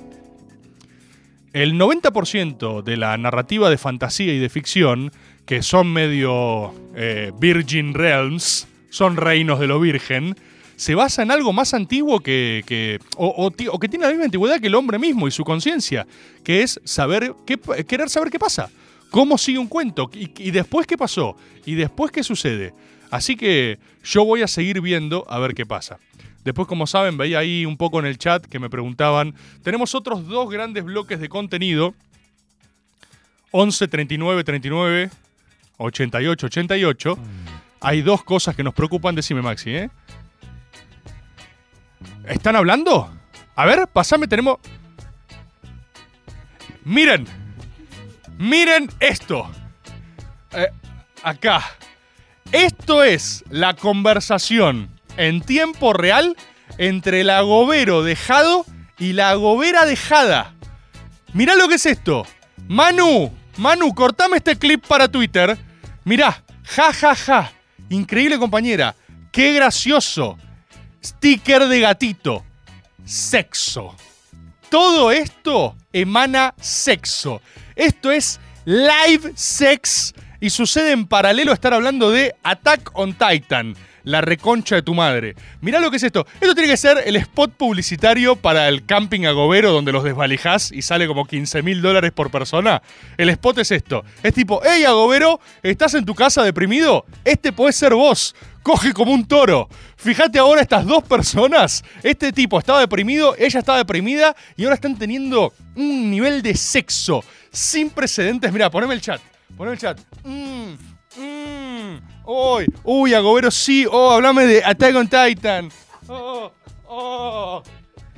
El 90% de la narrativa de fantasía y de ficción, que son medio eh, Virgin Realms, son reinos de lo virgen, se basa en algo más antiguo que. que- o, o ti- o que tiene la misma antigüedad que el hombre mismo y su conciencia, que es saber qué, querer saber qué pasa. ¿Cómo sigue un cuento? ¿Y, y después qué pasó? ¿Y después qué sucede? Así que yo voy a seguir viendo a ver qué pasa. Después, como saben, veía ahí un poco en el chat que me preguntaban. Tenemos otros dos grandes bloques de contenido. 11, 39, 39, 88, 88. Hay dos cosas que nos preocupan, decime Maxi, ¿eh? ¿Están hablando? A ver, pasame, tenemos... Miren. Miren esto. Eh, acá. Esto es la conversación en tiempo real entre el agobero dejado y la agobera dejada. Mirá lo que es esto. Manu, Manu, cortame este clip para Twitter. Mirá, ja, ja, ja. Increíble compañera. Qué gracioso. Sticker de gatito. Sexo. Todo esto emana sexo. Esto es live sex y sucede en paralelo a estar hablando de Attack on Titan la reconcha de tu madre. Mirá lo que es esto. Esto tiene que ser el spot publicitario para el camping agobero donde los desvalijás y sale como 15 mil dólares por persona. El spot es esto. Es tipo, hey agobero, ¿estás en tu casa deprimido? Este puede ser vos. Coge como un toro. Fíjate ahora estas dos personas. Este tipo estaba deprimido, ella estaba deprimida y ahora están teniendo un nivel de sexo sin precedentes. Mira, poneme el chat. Poneme el chat. Mmm. Uy, uy, Agobero, sí. Oh, hablame de Attack on Titan. Oh, oh.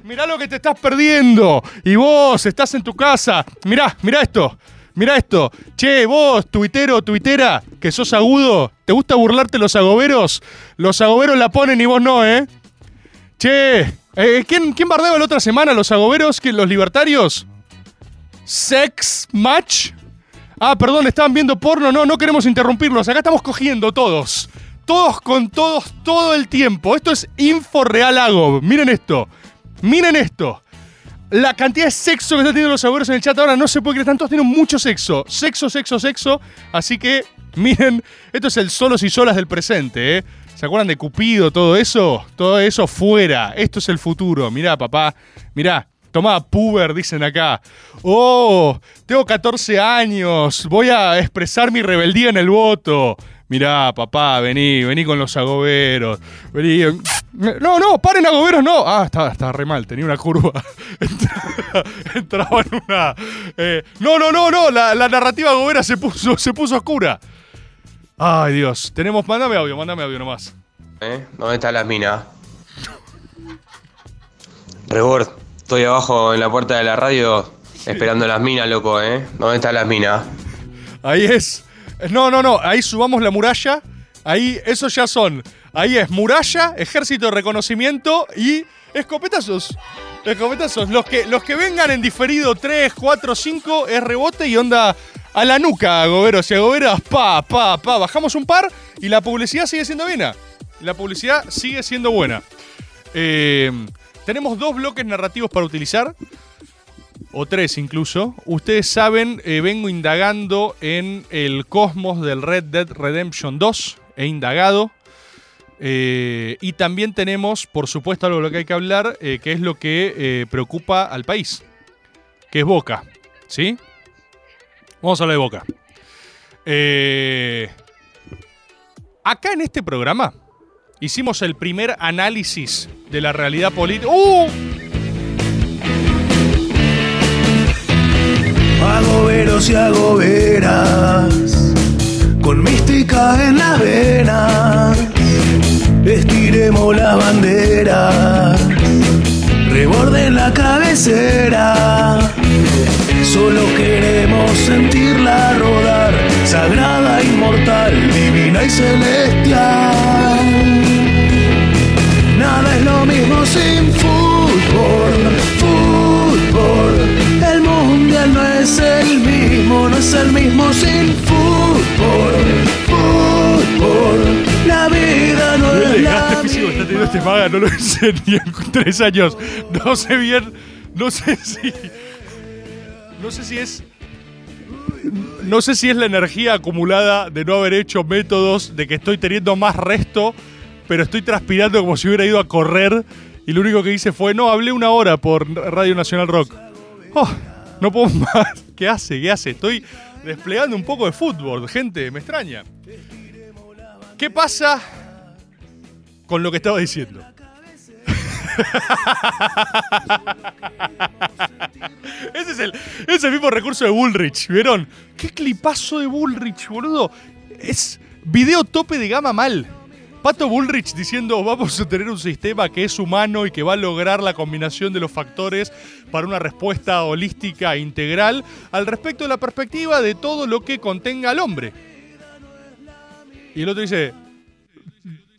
Mirá lo que te estás perdiendo. Y vos estás en tu casa. Mirá, mirá esto. Mirá esto. Che, vos, tuitero, tuitera, que sos agudo. ¿Te gusta burlarte los agoberos? Los agoberos la ponen y vos no, ¿eh? Che, eh, ¿quién, ¿quién bardeaba la otra semana los agoberos? ¿Los libertarios? ¿Sex match? Ah, perdón, estaban viendo porno. No, no queremos interrumpirlos. Acá estamos cogiendo todos. Todos con todos todo el tiempo. Esto es Info Real Agob. Miren esto. Miren esto. La cantidad de sexo que están teniendo los abuelos en el chat ahora no se puede creer. Están todos teniendo mucho sexo. Sexo, sexo, sexo. Así que, miren, esto es el solos y solas del presente, ¿eh? ¿Se acuerdan de Cupido, todo eso? Todo eso fuera. Esto es el futuro. Mirá, papá. Mirá. Tomá, puber, dicen acá. Oh, tengo 14 años. Voy a expresar mi rebeldía en el voto. Mirá, papá, vení, vení con los agoberos. Vení. No, no, paren agoberos, no. Ah, estaba, estaba re mal, tenía una curva. Entraba en una. eh, no, no, no, no. La, narrativa agobera se puso, se puso oscura. Ay, Dios. Tenemos. Mándame audio, mándame audio nomás. ¿Eh? ¿Dónde está las minas? Rebord, estoy abajo en la puerta de la radio esperando las minas, loco, ¿eh? ¿Dónde están las minas? Ahí es. No, no, no. Ahí subamos la muralla. Ahí, esos ya son. Ahí es muralla, ejército de reconocimiento y escopetazos. Escopetazos. Los que, los que vengan en diferido 3, 4, 5 es rebote y onda a la nuca, Goberos y. Pa, pa, pa. Bajamos un par y la publicidad sigue siendo buena. La publicidad sigue siendo buena. Eh, tenemos dos bloques narrativos para utilizar o tres incluso. Ustedes saben, eh, vengo indagando en el cosmos del Red Dead Redemption 2. He indagado. Eh, y también tenemos, por supuesto, algo de lo que hay que hablar, eh, que es lo que preocupa al país, que es Boca. ¿Sí? Vamos a hablar de Boca. Acá en este programa hicimos el primer análisis de la realidad política. ¡Uh! Agoberos y agoberas, con mística en las venas, estiremos las banderas, reborden la cabecera. Solo queremos sentirla rodar, sagrada, inmortal, divina y celestial. Sin fútbol, fútbol. El mundial no es el mismo, no es el mismo sin fútbol, fútbol. La vida no El es la desgaste físico que está teniendo este maga no lo hice ni en tres años. No sé bien, no sé si. No sé si es. No sé si es la energía acumulada de no haber hecho métodos, de que estoy teniendo más resto, pero estoy transpirando como si hubiera ido a correr y lo único que hice fue, no, hablé una hora por Radio Nacional Rock. Oh, no puedo más. ¿Qué hace? ¿Qué hace? Estoy, desplegando un poco de fútbol, gente, me extraña. ¿Qué pasa con lo que estaba diciendo? Ese es el, ese es el mismo recurso de Bullrich, ¿vieron? ¿Qué clipazo de Bullrich, boludo? Es video tope de gama mal. Pato Bullrich diciendo vamos a tener un sistema que es humano y que va a lograr la combinación de los factores para una respuesta holística e integral al respecto de la perspectiva de todo lo que contenga al hombre. Y el otro dice,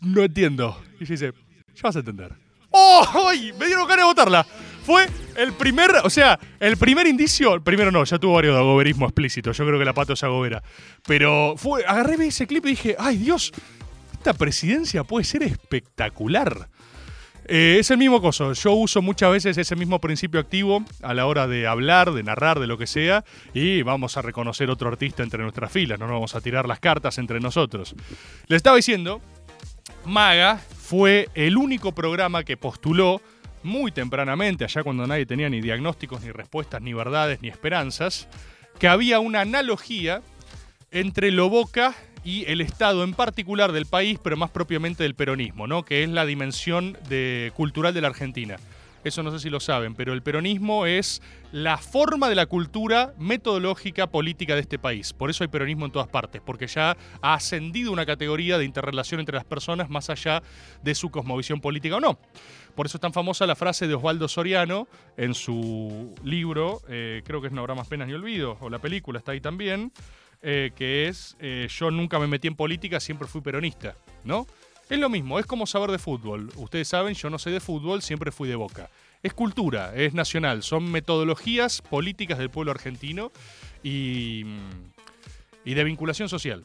no entiendo. Y dice, ya vas a entender. ¡Oh! ¡Ay! Me dieron ganas de votarla. Fue el primer, o sea, el primer indicio, el primero no, ya tuvo varios de agoberismo explícito, yo creo que la pato es agobera. Pero fue, agarré ese clip y dije, ¡ay Dios! Presidencia puede ser espectacular. Eh, es el mismo coso. Yo uso muchas veces ese mismo principio activo a la hora de hablar, de narrar, de lo que sea. Y vamos a reconocer otro artista entre nuestras filas. No nos vamos a tirar las cartas entre nosotros. Le estaba diciendo, Maga fue el único programa que postuló muy tempranamente, allá cuando nadie tenía ni diagnósticos, ni respuestas, ni verdades, ni esperanzas, que había una analogía entre lo Boca y el Estado en particular del país, pero más propiamente del peronismo, ¿no? que es la dimensión de, cultural de la Argentina. Eso no sé si lo saben, pero el peronismo es la forma de la cultura metodológica política de este país. Por eso hay peronismo en todas partes, porque ya ha ascendido una categoría de interrelación entre las personas más allá de su cosmovisión política o no. Por eso es tan famosa la frase de Osvaldo Soriano en su libro, eh, creo que es No habrá más penas ni olvido, o la película está ahí también, eh, que es eh, Yo nunca me metí en política, siempre fui peronista, ¿no? Es lo mismo, es como saber de fútbol. Ustedes saben, yo no sé de fútbol, siempre fui de boca. Es cultura, es nacional, son metodologías políticas del pueblo argentino y, y de vinculación social.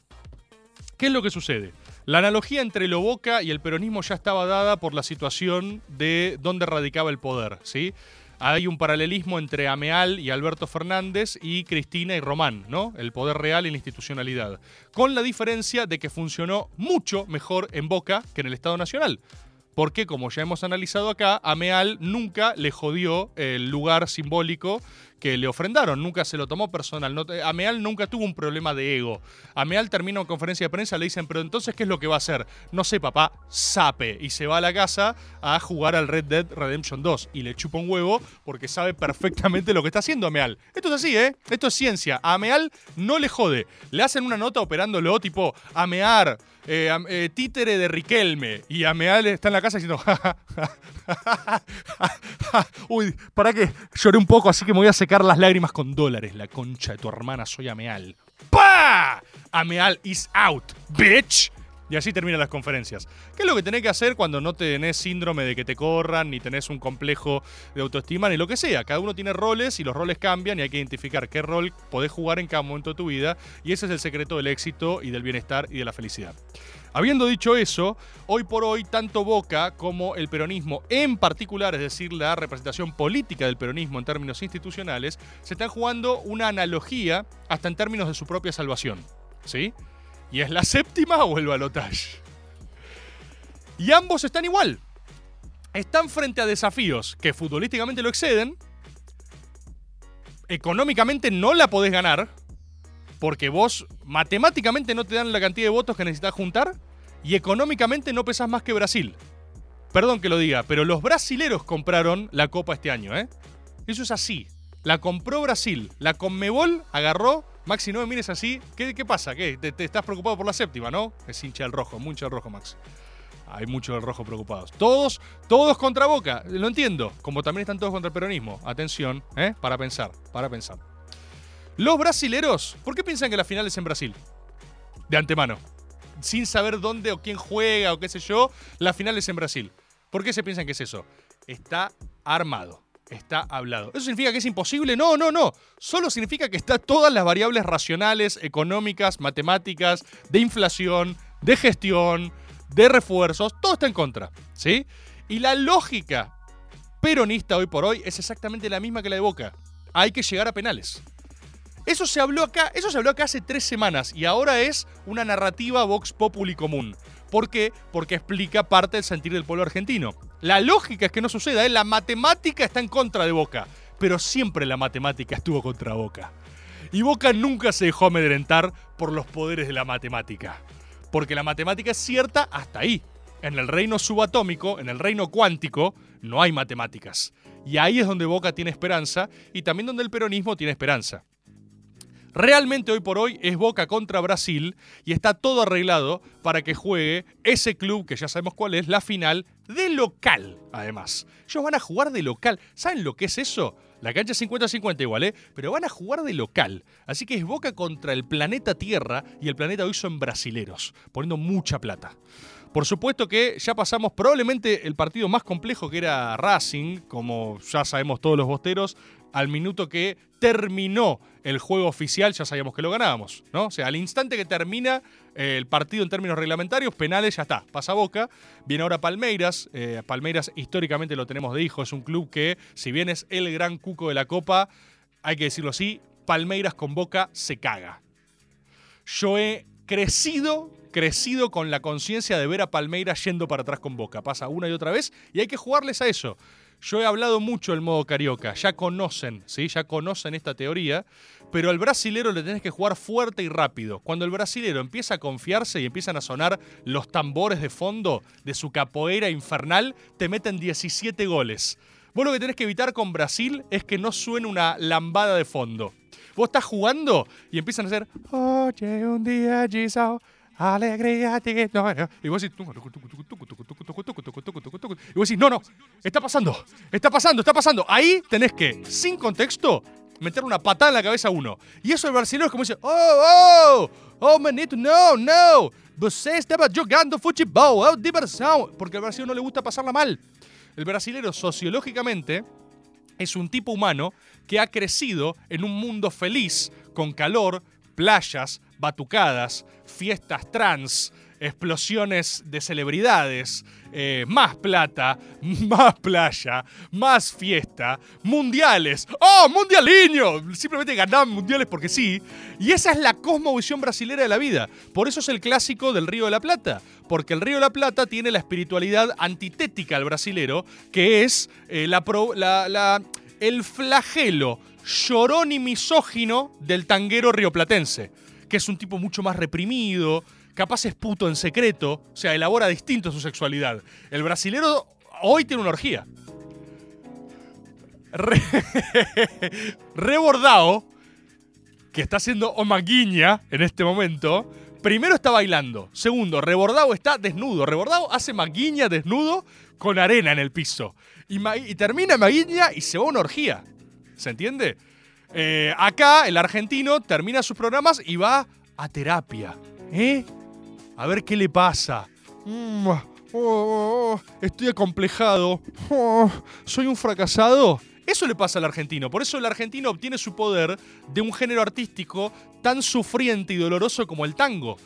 ¿Qué es lo que sucede? La analogía entre lo Boca y el peronismo ya estaba dada por la situación de dónde radicaba el poder, ¿sí? Hay un paralelismo entre Ameal y Alberto Fernández y Cristina y Román, ¿no? El poder real y la institucionalidad. Con la diferencia de que funcionó mucho mejor en Boca que en el Estado Nacional. Porque, como ya hemos analizado acá, Ameal nunca le jodió el lugar simbólico que le ofrendaron, nunca se lo tomó personal. No, Ameal nunca tuvo un problema de ego. Ameal termina una conferencia de prensa, le dicen, pero entonces, ¿qué es lo que va a hacer? No sé, papá, sape. Y se va a la casa a jugar al Red Dead Redemption 2. Y le chupa un huevo porque sabe perfectamente lo que está haciendo Ameal. Esto es así, ¿eh? Esto es ciencia. A Ameal no le jode. Le hacen una nota operándolo tipo Amear. Eh, eh, títere de Riquelme. Y Ameal está en la casa diciendo uy para qué lloré un poco así que me voy a secar las lágrimas con dólares la concha de tu hermana soy Ameal. ¡Pah! Ameal is out bitch y así terminan las conferencias. ¿Qué es lo que tenés que hacer cuando no tenés síndrome de que te corran, ni tenés un complejo de autoestima, ni lo que sea? Cada uno tiene roles y los roles cambian y hay que identificar qué rol podés jugar en cada momento de tu vida. Y ese es el secreto del éxito y del bienestar y de la felicidad. Habiendo dicho eso, hoy por hoy tanto Boca como el peronismo en particular, es decir, la representación política del peronismo en términos institucionales, se están jugando una analogía hasta en términos de su propia salvación. ¿Sí? ¿Y es la séptima o el balotaje? Y ambos están igual. Están frente a desafíos que futbolísticamente lo exceden. Económicamente no la podés ganar. Porque vos matemáticamente no te dan la cantidad de votos que necesitas juntar. Y económicamente no pesás más que Brasil. Perdón que lo diga, pero los brasileros compraron la copa este año, ¿eh? Eso es así. La compró Brasil. La Conmebol agarró. Maxi, no me mires así. ¿Qué, pasa? ¿Qué? Te, te estás preocupado por la séptima, ¿no? Es hincha del rojo, mucho del rojo, Maxi. Hay muchos del rojo preocupados. Todos, todos contra Boca. Lo entiendo. Como también están todos contra el peronismo. Atención, ¿eh? Para pensar, para pensar. Los brasileros, ¿por qué piensan que la final es en Brasil? De antemano. Sin saber dónde o quién juega o qué sé yo, la final es en Brasil. ¿Por qué se piensan que es eso? Está armado está hablado. ¿Eso significa que es imposible? No, no, no. Solo significa que está todas las variables racionales, económicas, matemáticas, de inflación, de gestión, de refuerzos, todo está en contra. ¿Sí? Y la lógica peronista hoy por hoy es exactamente la misma que la de Boca. Hay que llegar a penales. Eso se habló acá, eso se habló acá hace tres semanas y ahora es una narrativa Vox Populi común. ¿Por qué? Porque explica parte del sentir del pueblo argentino. La lógica es que no suceda, ¿eh? la matemática está en contra de Boca, pero siempre la matemática estuvo contra Boca. Y Boca nunca se dejó amedrentar por los poderes de la matemática. Porque la matemática es cierta hasta ahí. En el reino subatómico, en el reino cuántico, no hay matemáticas. Y ahí es donde Boca tiene esperanza y también donde el peronismo tiene esperanza. Realmente hoy por hoy es Boca contra Brasil y está todo arreglado para que juegue ese club que ya sabemos cuál es, la final de local, además. Ellos van a jugar de local. ¿Saben lo que es eso? La cancha es 50-50 igual, ¿eh? Pero van a jugar de local. Así que es Boca contra el planeta Tierra y el planeta hoy son brasileros, poniendo mucha plata. Por supuesto que ya pasamos probablemente el partido más complejo que era Racing, como ya sabemos todos los bosteros, al minuto que terminó el juego oficial ya sabíamos que lo ganábamos, ¿no? O sea, al instante que termina eh, el partido en términos reglamentarios, penales, ya está, pasa Boca. Viene ahora Palmeiras. Eh, Palmeiras históricamente lo tenemos de hijo, es un club que, si bien es el gran cuco de la Copa, hay que decirlo así, Palmeiras con Boca se caga. Yo he crecido, crecido con la conciencia de ver a Palmeiras yendo para atrás con Boca. Pasa una y otra vez y hay que jugarles a eso. Yo he hablado mucho del modo carioca, ya conocen, ¿sí? Ya conocen esta teoría, pero al brasilero le tenés que jugar fuerte y rápido. Cuando el brasilero empieza a confiarse y empiezan a sonar los tambores de fondo de su capoeira infernal, te meten 17 goles. Vos lo que tenés que evitar con Brasil es que no suene una lambada de fondo. Vos estás jugando y empiezan a hacer un día alegría Y vos decís y vos decís, no, no, está pasando, está pasando, está pasando. Ahí tenés que, sin contexto, meter una patada en la cabeza a uno. Y eso el brasileño es como dice, oh, oh, oh, manito, no, no. Você estaba jugando futebol, é diversión. Porque al brasileño no le gusta pasarla mal. El brasilero sociológicamente es un tipo humano que ha crecido en un mundo feliz, con calor, playas, batucadas, fiestas trans, explosiones de celebridades, eh, más plata, más playa, más fiesta, mundiales. ¡Oh, mundialiño! Simplemente ganan mundiales porque sí. Y esa es la cosmovisión brasilera de la vida. Por eso es el clásico del Río de la Plata. Porque el Río de la Plata tiene la espiritualidad antitética al brasilero, que es eh, el flagelo llorón y misógino del tanguero rioplatense, que es un tipo mucho más reprimido, capaz es puto en secreto, o sea, elabora distinto su sexualidad. El brasilero hoy tiene una orgía. Re Rebordado, que está haciendo omaguiña en este momento, primero está bailando. Segundo, Rebordado está desnudo. Rebordado hace maguiña desnudo con arena en el piso. Y, termina maguiña y se va una orgía. ¿Se entiende? Eh, acá el argentino termina sus programas y va a terapia. ¿Eh? A ver qué le pasa. Mm, oh, oh, oh, estoy acomplejado. ¿Soy un fracasado? Eso le pasa al argentino. Por eso el argentino obtiene su poder de un género artístico tan sufriente y doloroso como el tango.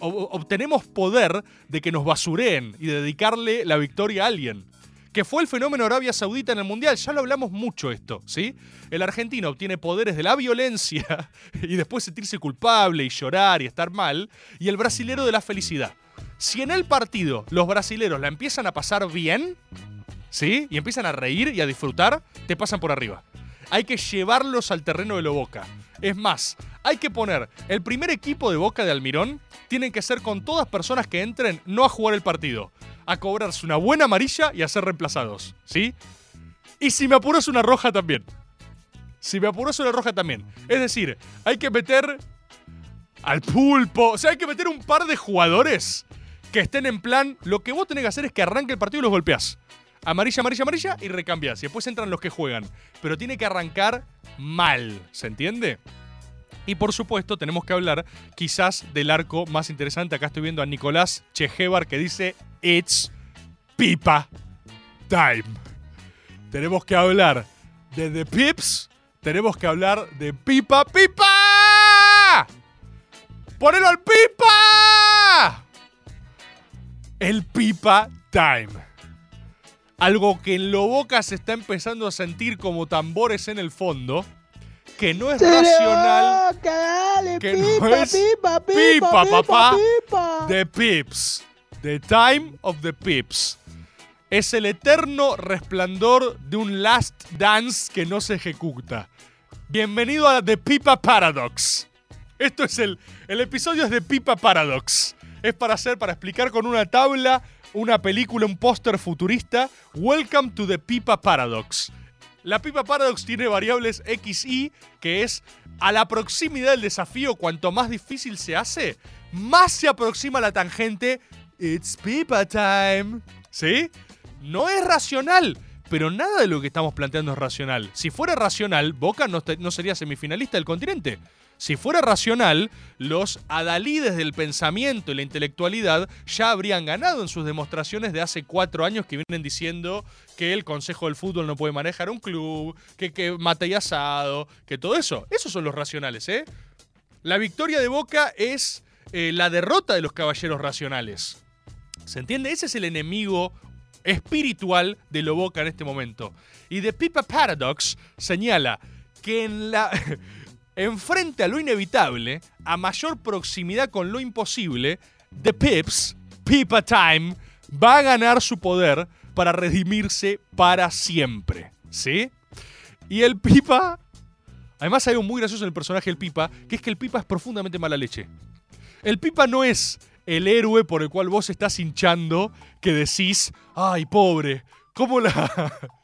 Obtenemos poder de que nos basureen y dedicarle la victoria a alguien que fue el fenómeno Arabia Saudita en el Mundial. Ya lo hablamos mucho esto, ¿sí? El argentino obtiene poderes de la violencia y después sentirse culpable y llorar y estar mal, y el brasilero de la felicidad. Si en el partido los brasileros la empiezan a pasar bien, ¿sí? Y empiezan a reír y a disfrutar, te pasan por arriba. Hay que llevarlos al terreno de lo boca. Es más, hay que poner el primer equipo de Boca de Almirón, tienen que ser con todas personas que entren no a jugar el partido, a cobrarse una buena amarilla y a ser reemplazados, ¿sí? Y si me apuras una roja también. Si me apuras una roja también. Es decir, hay que meter al pulpo. O sea, hay que meter un par de jugadores que estén en plan. Lo que vos tenés que hacer es que arranque el partido y los golpeás. Amarilla, amarilla, amarilla y recambias. Y después entran los que juegan. Pero tiene que arrancar mal. ¿Se entiende? Y por supuesto, tenemos que hablar quizás del arco más interesante. Acá estoy viendo a Nicolás Chejevar que dice It's Pipa Time. Tenemos que hablar de The Pips. Tenemos que hablar de Pipa Pipa. ¡Ponelo al Pipa! El Pipa Time. Algo que en lo boca se está empezando a sentir como tambores en el fondo que no es racional. que no es pipa, pipa, papá. The Pips. The Time of the Pips. Es el eterno resplandor de un last dance que no se ejecuta. Bienvenido a The Pipa Paradox. Esto es el, el episodio es de Pipa Paradox. Es para hacer, para explicar con una tabla, una película, un póster futurista. Welcome to the Pipa Paradox. La Pipa Paradox tiene variables x, y, que es a la proximidad del desafío, cuanto más difícil se hace, más se aproxima la tangente. It's Pipa time. ¿Sí? No es racional, pero nada de lo que estamos planteando es racional. Si fuera racional, Boca no, sería semifinalista del continente. Si fuera racional, los adalides del pensamiento y la intelectualidad ya habrían ganado en sus demostraciones de hace cuatro años que vienen diciendo que el Consejo del Fútbol no puede manejar un club, que, que y asado, que todo eso. Esos son los racionales, ¿eh? La victoria de Boca es eh, la derrota de los caballeros racionales. ¿Se entiende? Ese es el enemigo espiritual de lo Boca en este momento. Y The Pipa Paradox señala que en la. enfrente a lo inevitable, a mayor proximidad con lo imposible, The Pips, Pipa Time, va a ganar su poder para redimirse para siempre. ¿Sí? Y el Pipa. Además, hay algo muy gracioso en el personaje del Pipa, que es que el Pipa es profundamente mala leche. El Pipa no es el héroe por el cual vos estás hinchando que decís, ay, pobre, ¿cómo la...?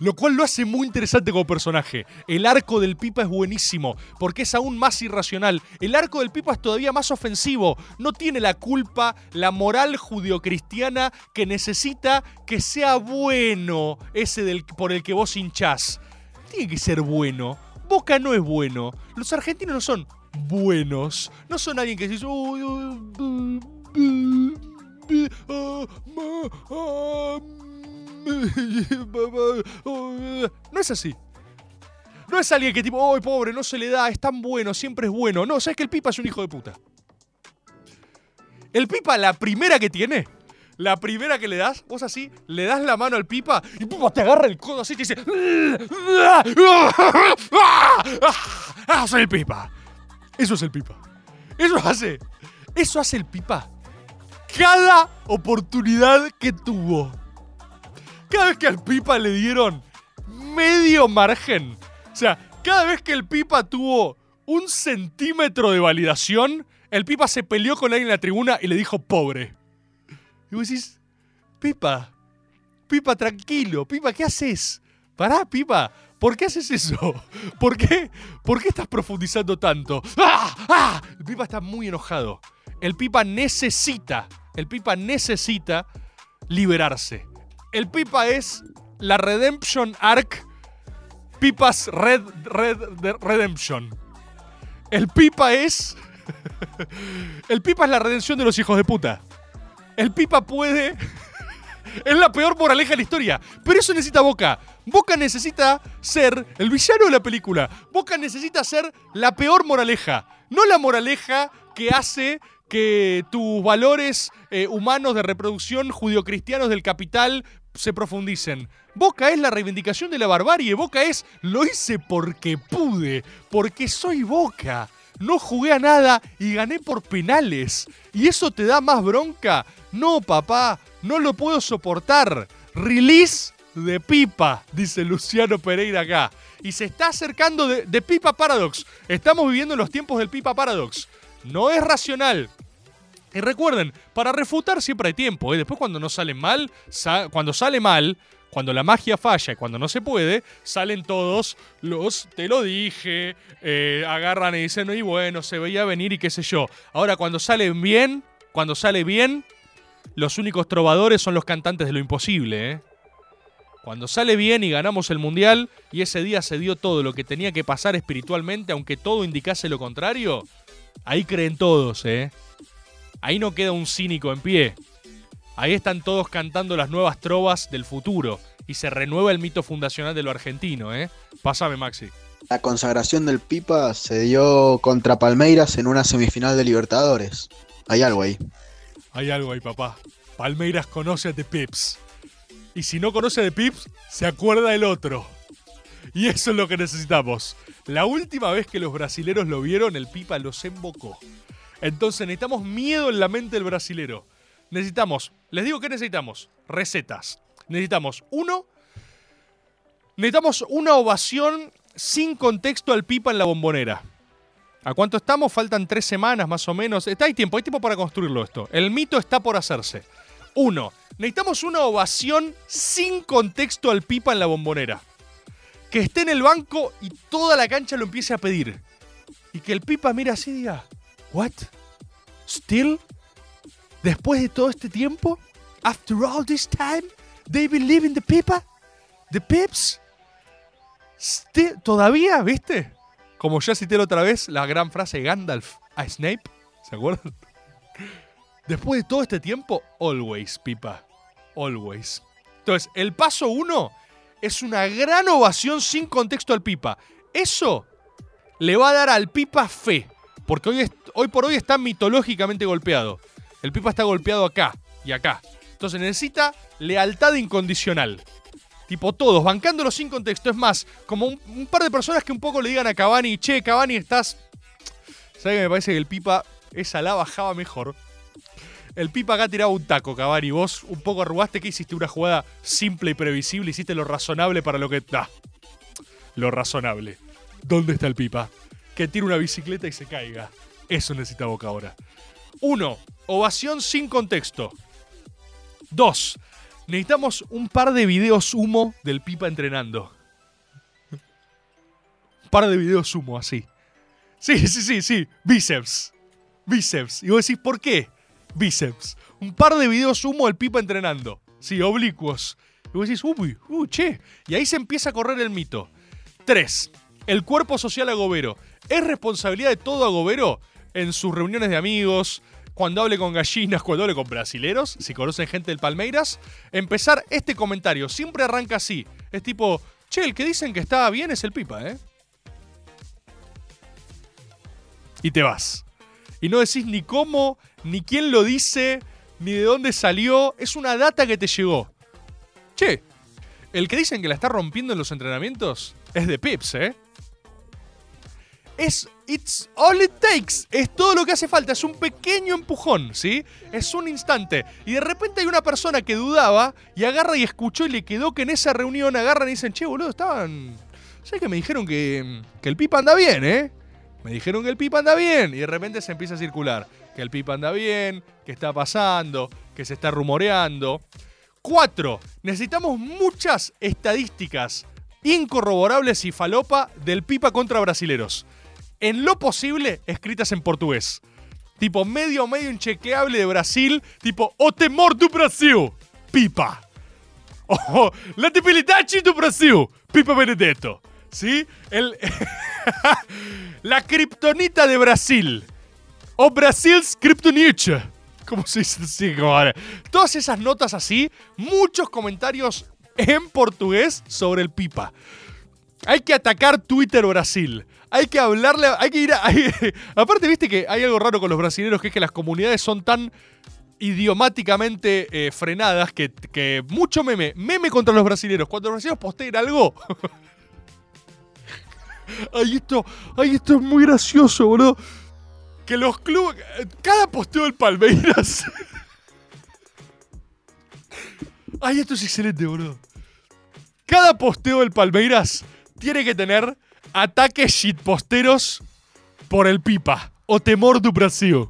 Lo cual lo hace muy interesante como personaje. El arco del Pipa es buenísimo, porque es aún más irracional. El arco del Pipa es todavía más ofensivo. No tiene la culpa, la moral judio-cristiana que necesita que sea bueno ese del, por el que vos hinchás. Tiene que ser bueno. Boca no es bueno. Los argentinos no son buenos. No son alguien que dice... "Uy, uy, bu- bu- ah, ah, no es así. No es alguien que tipo, ¡ay, pobre, no se le da, es tan bueno, siempre es bueno! No, sabes que el Pipa es un hijo de puta. El Pipa, la primera que tiene, la primera que le das, vos así, le das la mano al Pipa y Pipa te agarra el codo así y te dice, ¡Ah, soy el Pipa! Eso es el Pipa. Eso hace. Eso hace el Pipa. Cada oportunidad que tuvo. Cada vez que al Pipa le dieron medio margen. O sea, cada vez que el Pipa tuvo un centímetro de validación, el Pipa se peleó con alguien en la tribuna y le dijo pobre. Y vos decís, Pipa, Pipa, tranquilo, Pipa, ¿qué haces? Pará, Pipa, ¿por qué haces eso? ¿Por qué? ¿Por qué estás profundizando tanto? ¡Ah! ¡Ah! El Pipa está muy enojado. El Pipa necesita, el Pipa necesita liberarse. El Pipa es la Redemption Arc Pipa's Red, Red, de- Redemption. El Pipa es. El Pipa es la redención de los hijos de puta. El Pipa puede. Es la peor moraleja de la historia. Pero eso necesita Boca. Boca necesita ser el villano de la película. Boca necesita ser la peor moraleja. No la moraleja que hace que tus valores eh, humanos de reproducción judio-cristianos del capital se profundicen. Boca es la reivindicación de la barbarie. Boca es lo hice porque pude, porque soy Boca. No jugué a nada y gané por penales. ¿Y eso te da más bronca? No, papá, no lo puedo soportar. Release de pipa, dice Luciano Pereira acá. Y se está acercando de, Pipa Paradox. Estamos viviendo los tiempos del Pipa Paradox. No es racional. Y recuerden, para refutar siempre hay tiempo. ¿eh? Después cuando no sale mal, sa- cuando sale mal, cuando la magia falla y cuando no se puede, salen todos los, te lo dije, eh, agarran y dicen, y bueno, se veía venir y qué sé yo. Ahora cuando sale bien, cuando sale bien, los únicos trovadores son los cantantes de lo imposible. ¿eh? Cuando sale bien y ganamos el mundial y ese día se dio todo lo que tenía que pasar espiritualmente, aunque todo indicase lo contrario, ahí creen todos, ¿eh? Ahí no queda un cínico en pie. Ahí están todos cantando las nuevas trovas del futuro y se renueva el mito fundacional de lo argentino, ¿eh? Pásame, Maxi. La consagración del Pipa se dio contra Palmeiras en una semifinal de Libertadores. Hay algo ahí. Hay algo ahí, papá. Palmeiras conoce a The Pips. Y si no conoce a The Pips, se acuerda del otro. Y eso es lo que necesitamos. La última vez que los brasileros lo vieron, el Pipa los embocó. Entonces necesitamos miedo en la mente del brasilero. Necesitamos, les digo que necesitamos, recetas. Necesitamos, uno, necesitamos una ovación sin contexto al pipa en la bombonera. ¿A cuánto estamos? Faltan tres semanas más o menos. Está, hay tiempo, hay tiempo para construirlo esto. El mito está por hacerse. Uno, necesitamos una ovación sin contexto al pipa en la bombonera. Que esté en el banco y toda la cancha lo empiece a pedir. Y que el pipa mire así y diga, ¿What? ¿Still? ¿Después de todo este tiempo? ¿After all this time? ¿They believe in the pipa? ¿The pips? Still- ¿Todavía? ¿Viste? Como ya cité la otra vez, la gran frase Gandalf a Snape. ¿Se acuerdan? Después de todo este tiempo, always, pipa. Always. Entonces, el paso uno es una gran ovación sin contexto al pipa. Eso le va a dar al pipa fe. Porque hoy por hoy está mitológicamente golpeado. El pipa está golpeado acá y acá. Entonces necesita lealtad incondicional. Tipo todos, bancándolo sin contexto. Es más, como un, par de personas que un poco le digan a Cavani, che, Cavani, estás... ¿Sabes que me parece que el pipa esa la bajaba mejor? El pipa acá tiraba un taco, Cavani. Vos un poco arrugaste que hiciste una jugada simple y previsible. Hiciste lo razonable para lo que... Da. Lo razonable. ¿Dónde está el pipa? Que tire una bicicleta y se caiga. Eso necesita Boca ahora. Uno, ovación sin contexto. Dos, necesitamos un par de videos humo del pipa entrenando. Un par de videos humo así. Sí, sí, sí, sí. Bíceps. Bíceps. Y vos decís, ¿por qué? Bíceps. Un par de videos humo del pipa entrenando. Sí, oblicuos. Y vos decís, uy, uy, che. Y ahí se empieza a correr el mito. 3. El cuerpo social agobero. ¿Es responsabilidad de todo agobero en sus reuniones de amigos, cuando hable con gallinas, cuando hable con brasileros, si conocen gente del Palmeiras? Empezar este comentario. Siempre arranca así. Es tipo, che, el que dicen que estaba bien es el pipa, ¿eh? Y te vas. Y no decís ni cómo, ni quién lo dice, ni de dónde salió. Es una data que te llegó. Che, el que dicen que la está rompiendo en los entrenamientos es de Pips, ¿eh? Es it's all it takes. Es todo lo que hace falta. Es un pequeño empujón, ¿sí? Es un instante. Y de repente hay una persona que dudaba y agarra y escuchó y le quedó que en esa reunión agarran y dicen, che, boludo, estaban. ¿Sabes que me dijeron que, que el pipa anda bien, eh? Me dijeron que el pipa anda bien. Y de repente se empieza a circular. Que el pipa anda bien, que está pasando, que se está rumoreando. Cuatro, necesitamos muchas estadísticas incorroborables y falopa del pipa contra brasileros. En lo posible, escritas en portugués. Tipo medio medio inchequeable de Brasil, tipo O temor do Brasil, pipa. O la debilidade do Brasil, pipa Benedetto. ¿Sí? El, la kriptonita de Brasil. O Brasil's Kryptonite. ¿Cómo se dice. Todas esas notas así, muchos comentarios en portugués sobre el pipa. Hay que atacar Twitter Brasil. Hay que hablarle, hay que ir a... aparte, viste que hay algo raro con los brasileños, que es que las comunidades son tan idiomáticamente eh, frenadas que, que mucho meme, meme contra los brasileños. Cuando los brasileños posteen algo... ay, esto, ay, esto es muy gracioso, boludo. Que los clubes... Cada posteo del Palmeiras... ay, esto es excelente, boludo. Cada posteo del Palmeiras tiene que tener ataques shitposteros por el pipa o temor do Brasil.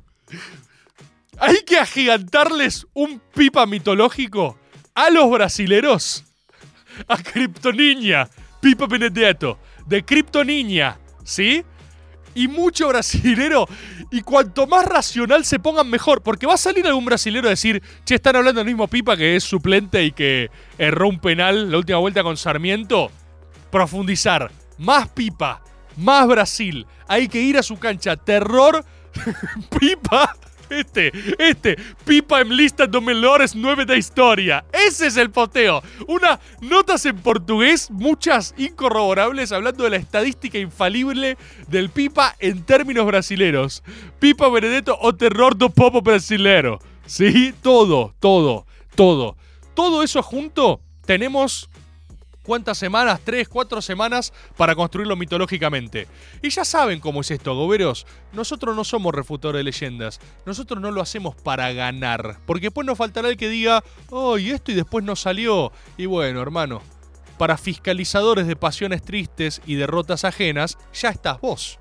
Hay que agigantarles un pipa mitológico a los brasileros. A Kryptoniña, Pipa Benedetto, de Kryptoniña, ¿sí? Y mucho brasilero. Y cuanto más racional se pongan, mejor. Porque va a salir algún brasilero a decir, che, están hablando del mismo Pipa que es suplente y que erró un penal la última vuelta con Sarmiento. Profundizar. Más Pipa. Más Brasil. Hay que ir a su cancha. Terror. Pipa. Este, este, Pipa en lista de melhores 9 de historia. Ese es el poteo. Unas notas en portugués, muchas incorroborables, hablando de la estadística infalible del Pipa en términos brasileros. Pipa Benedetto o terror do povo brasilero. Sí, todo, todo, todo. Todo eso junto, tenemos ¿Cuántas semanas? ¿Tres, cuatro semanas para construirlo mitológicamente? Y ya saben cómo es esto, goberos. Nosotros no somos refutadores de leyendas. Nosotros no lo hacemos para ganar. Porque después nos faltará el que diga, ¡ay, esto y después no salió! Y bueno, hermano, para fiscalizadores de pasiones tristes y derrotas ajenas, ya estás vos.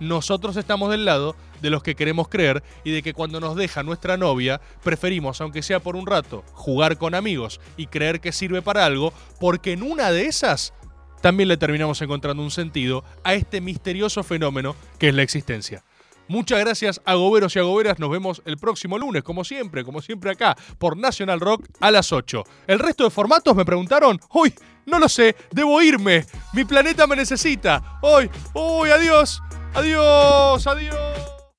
Nosotros estamos del lado de los que queremos creer y de que cuando nos deja nuestra novia, preferimos, aunque sea por un rato, jugar con amigos y creer que sirve para algo, porque en una de esas también le terminamos encontrando un sentido a este misterioso fenómeno que es la existencia. Muchas gracias a Goberos y a Goberas. Nos vemos el próximo lunes, como siempre, como siempre acá, por National Rock a las 8. ¿El resto de formatos me preguntaron? Uy, no lo sé, debo irme. Mi planeta me necesita. Hoy, uy, adiós, adiós, adiós.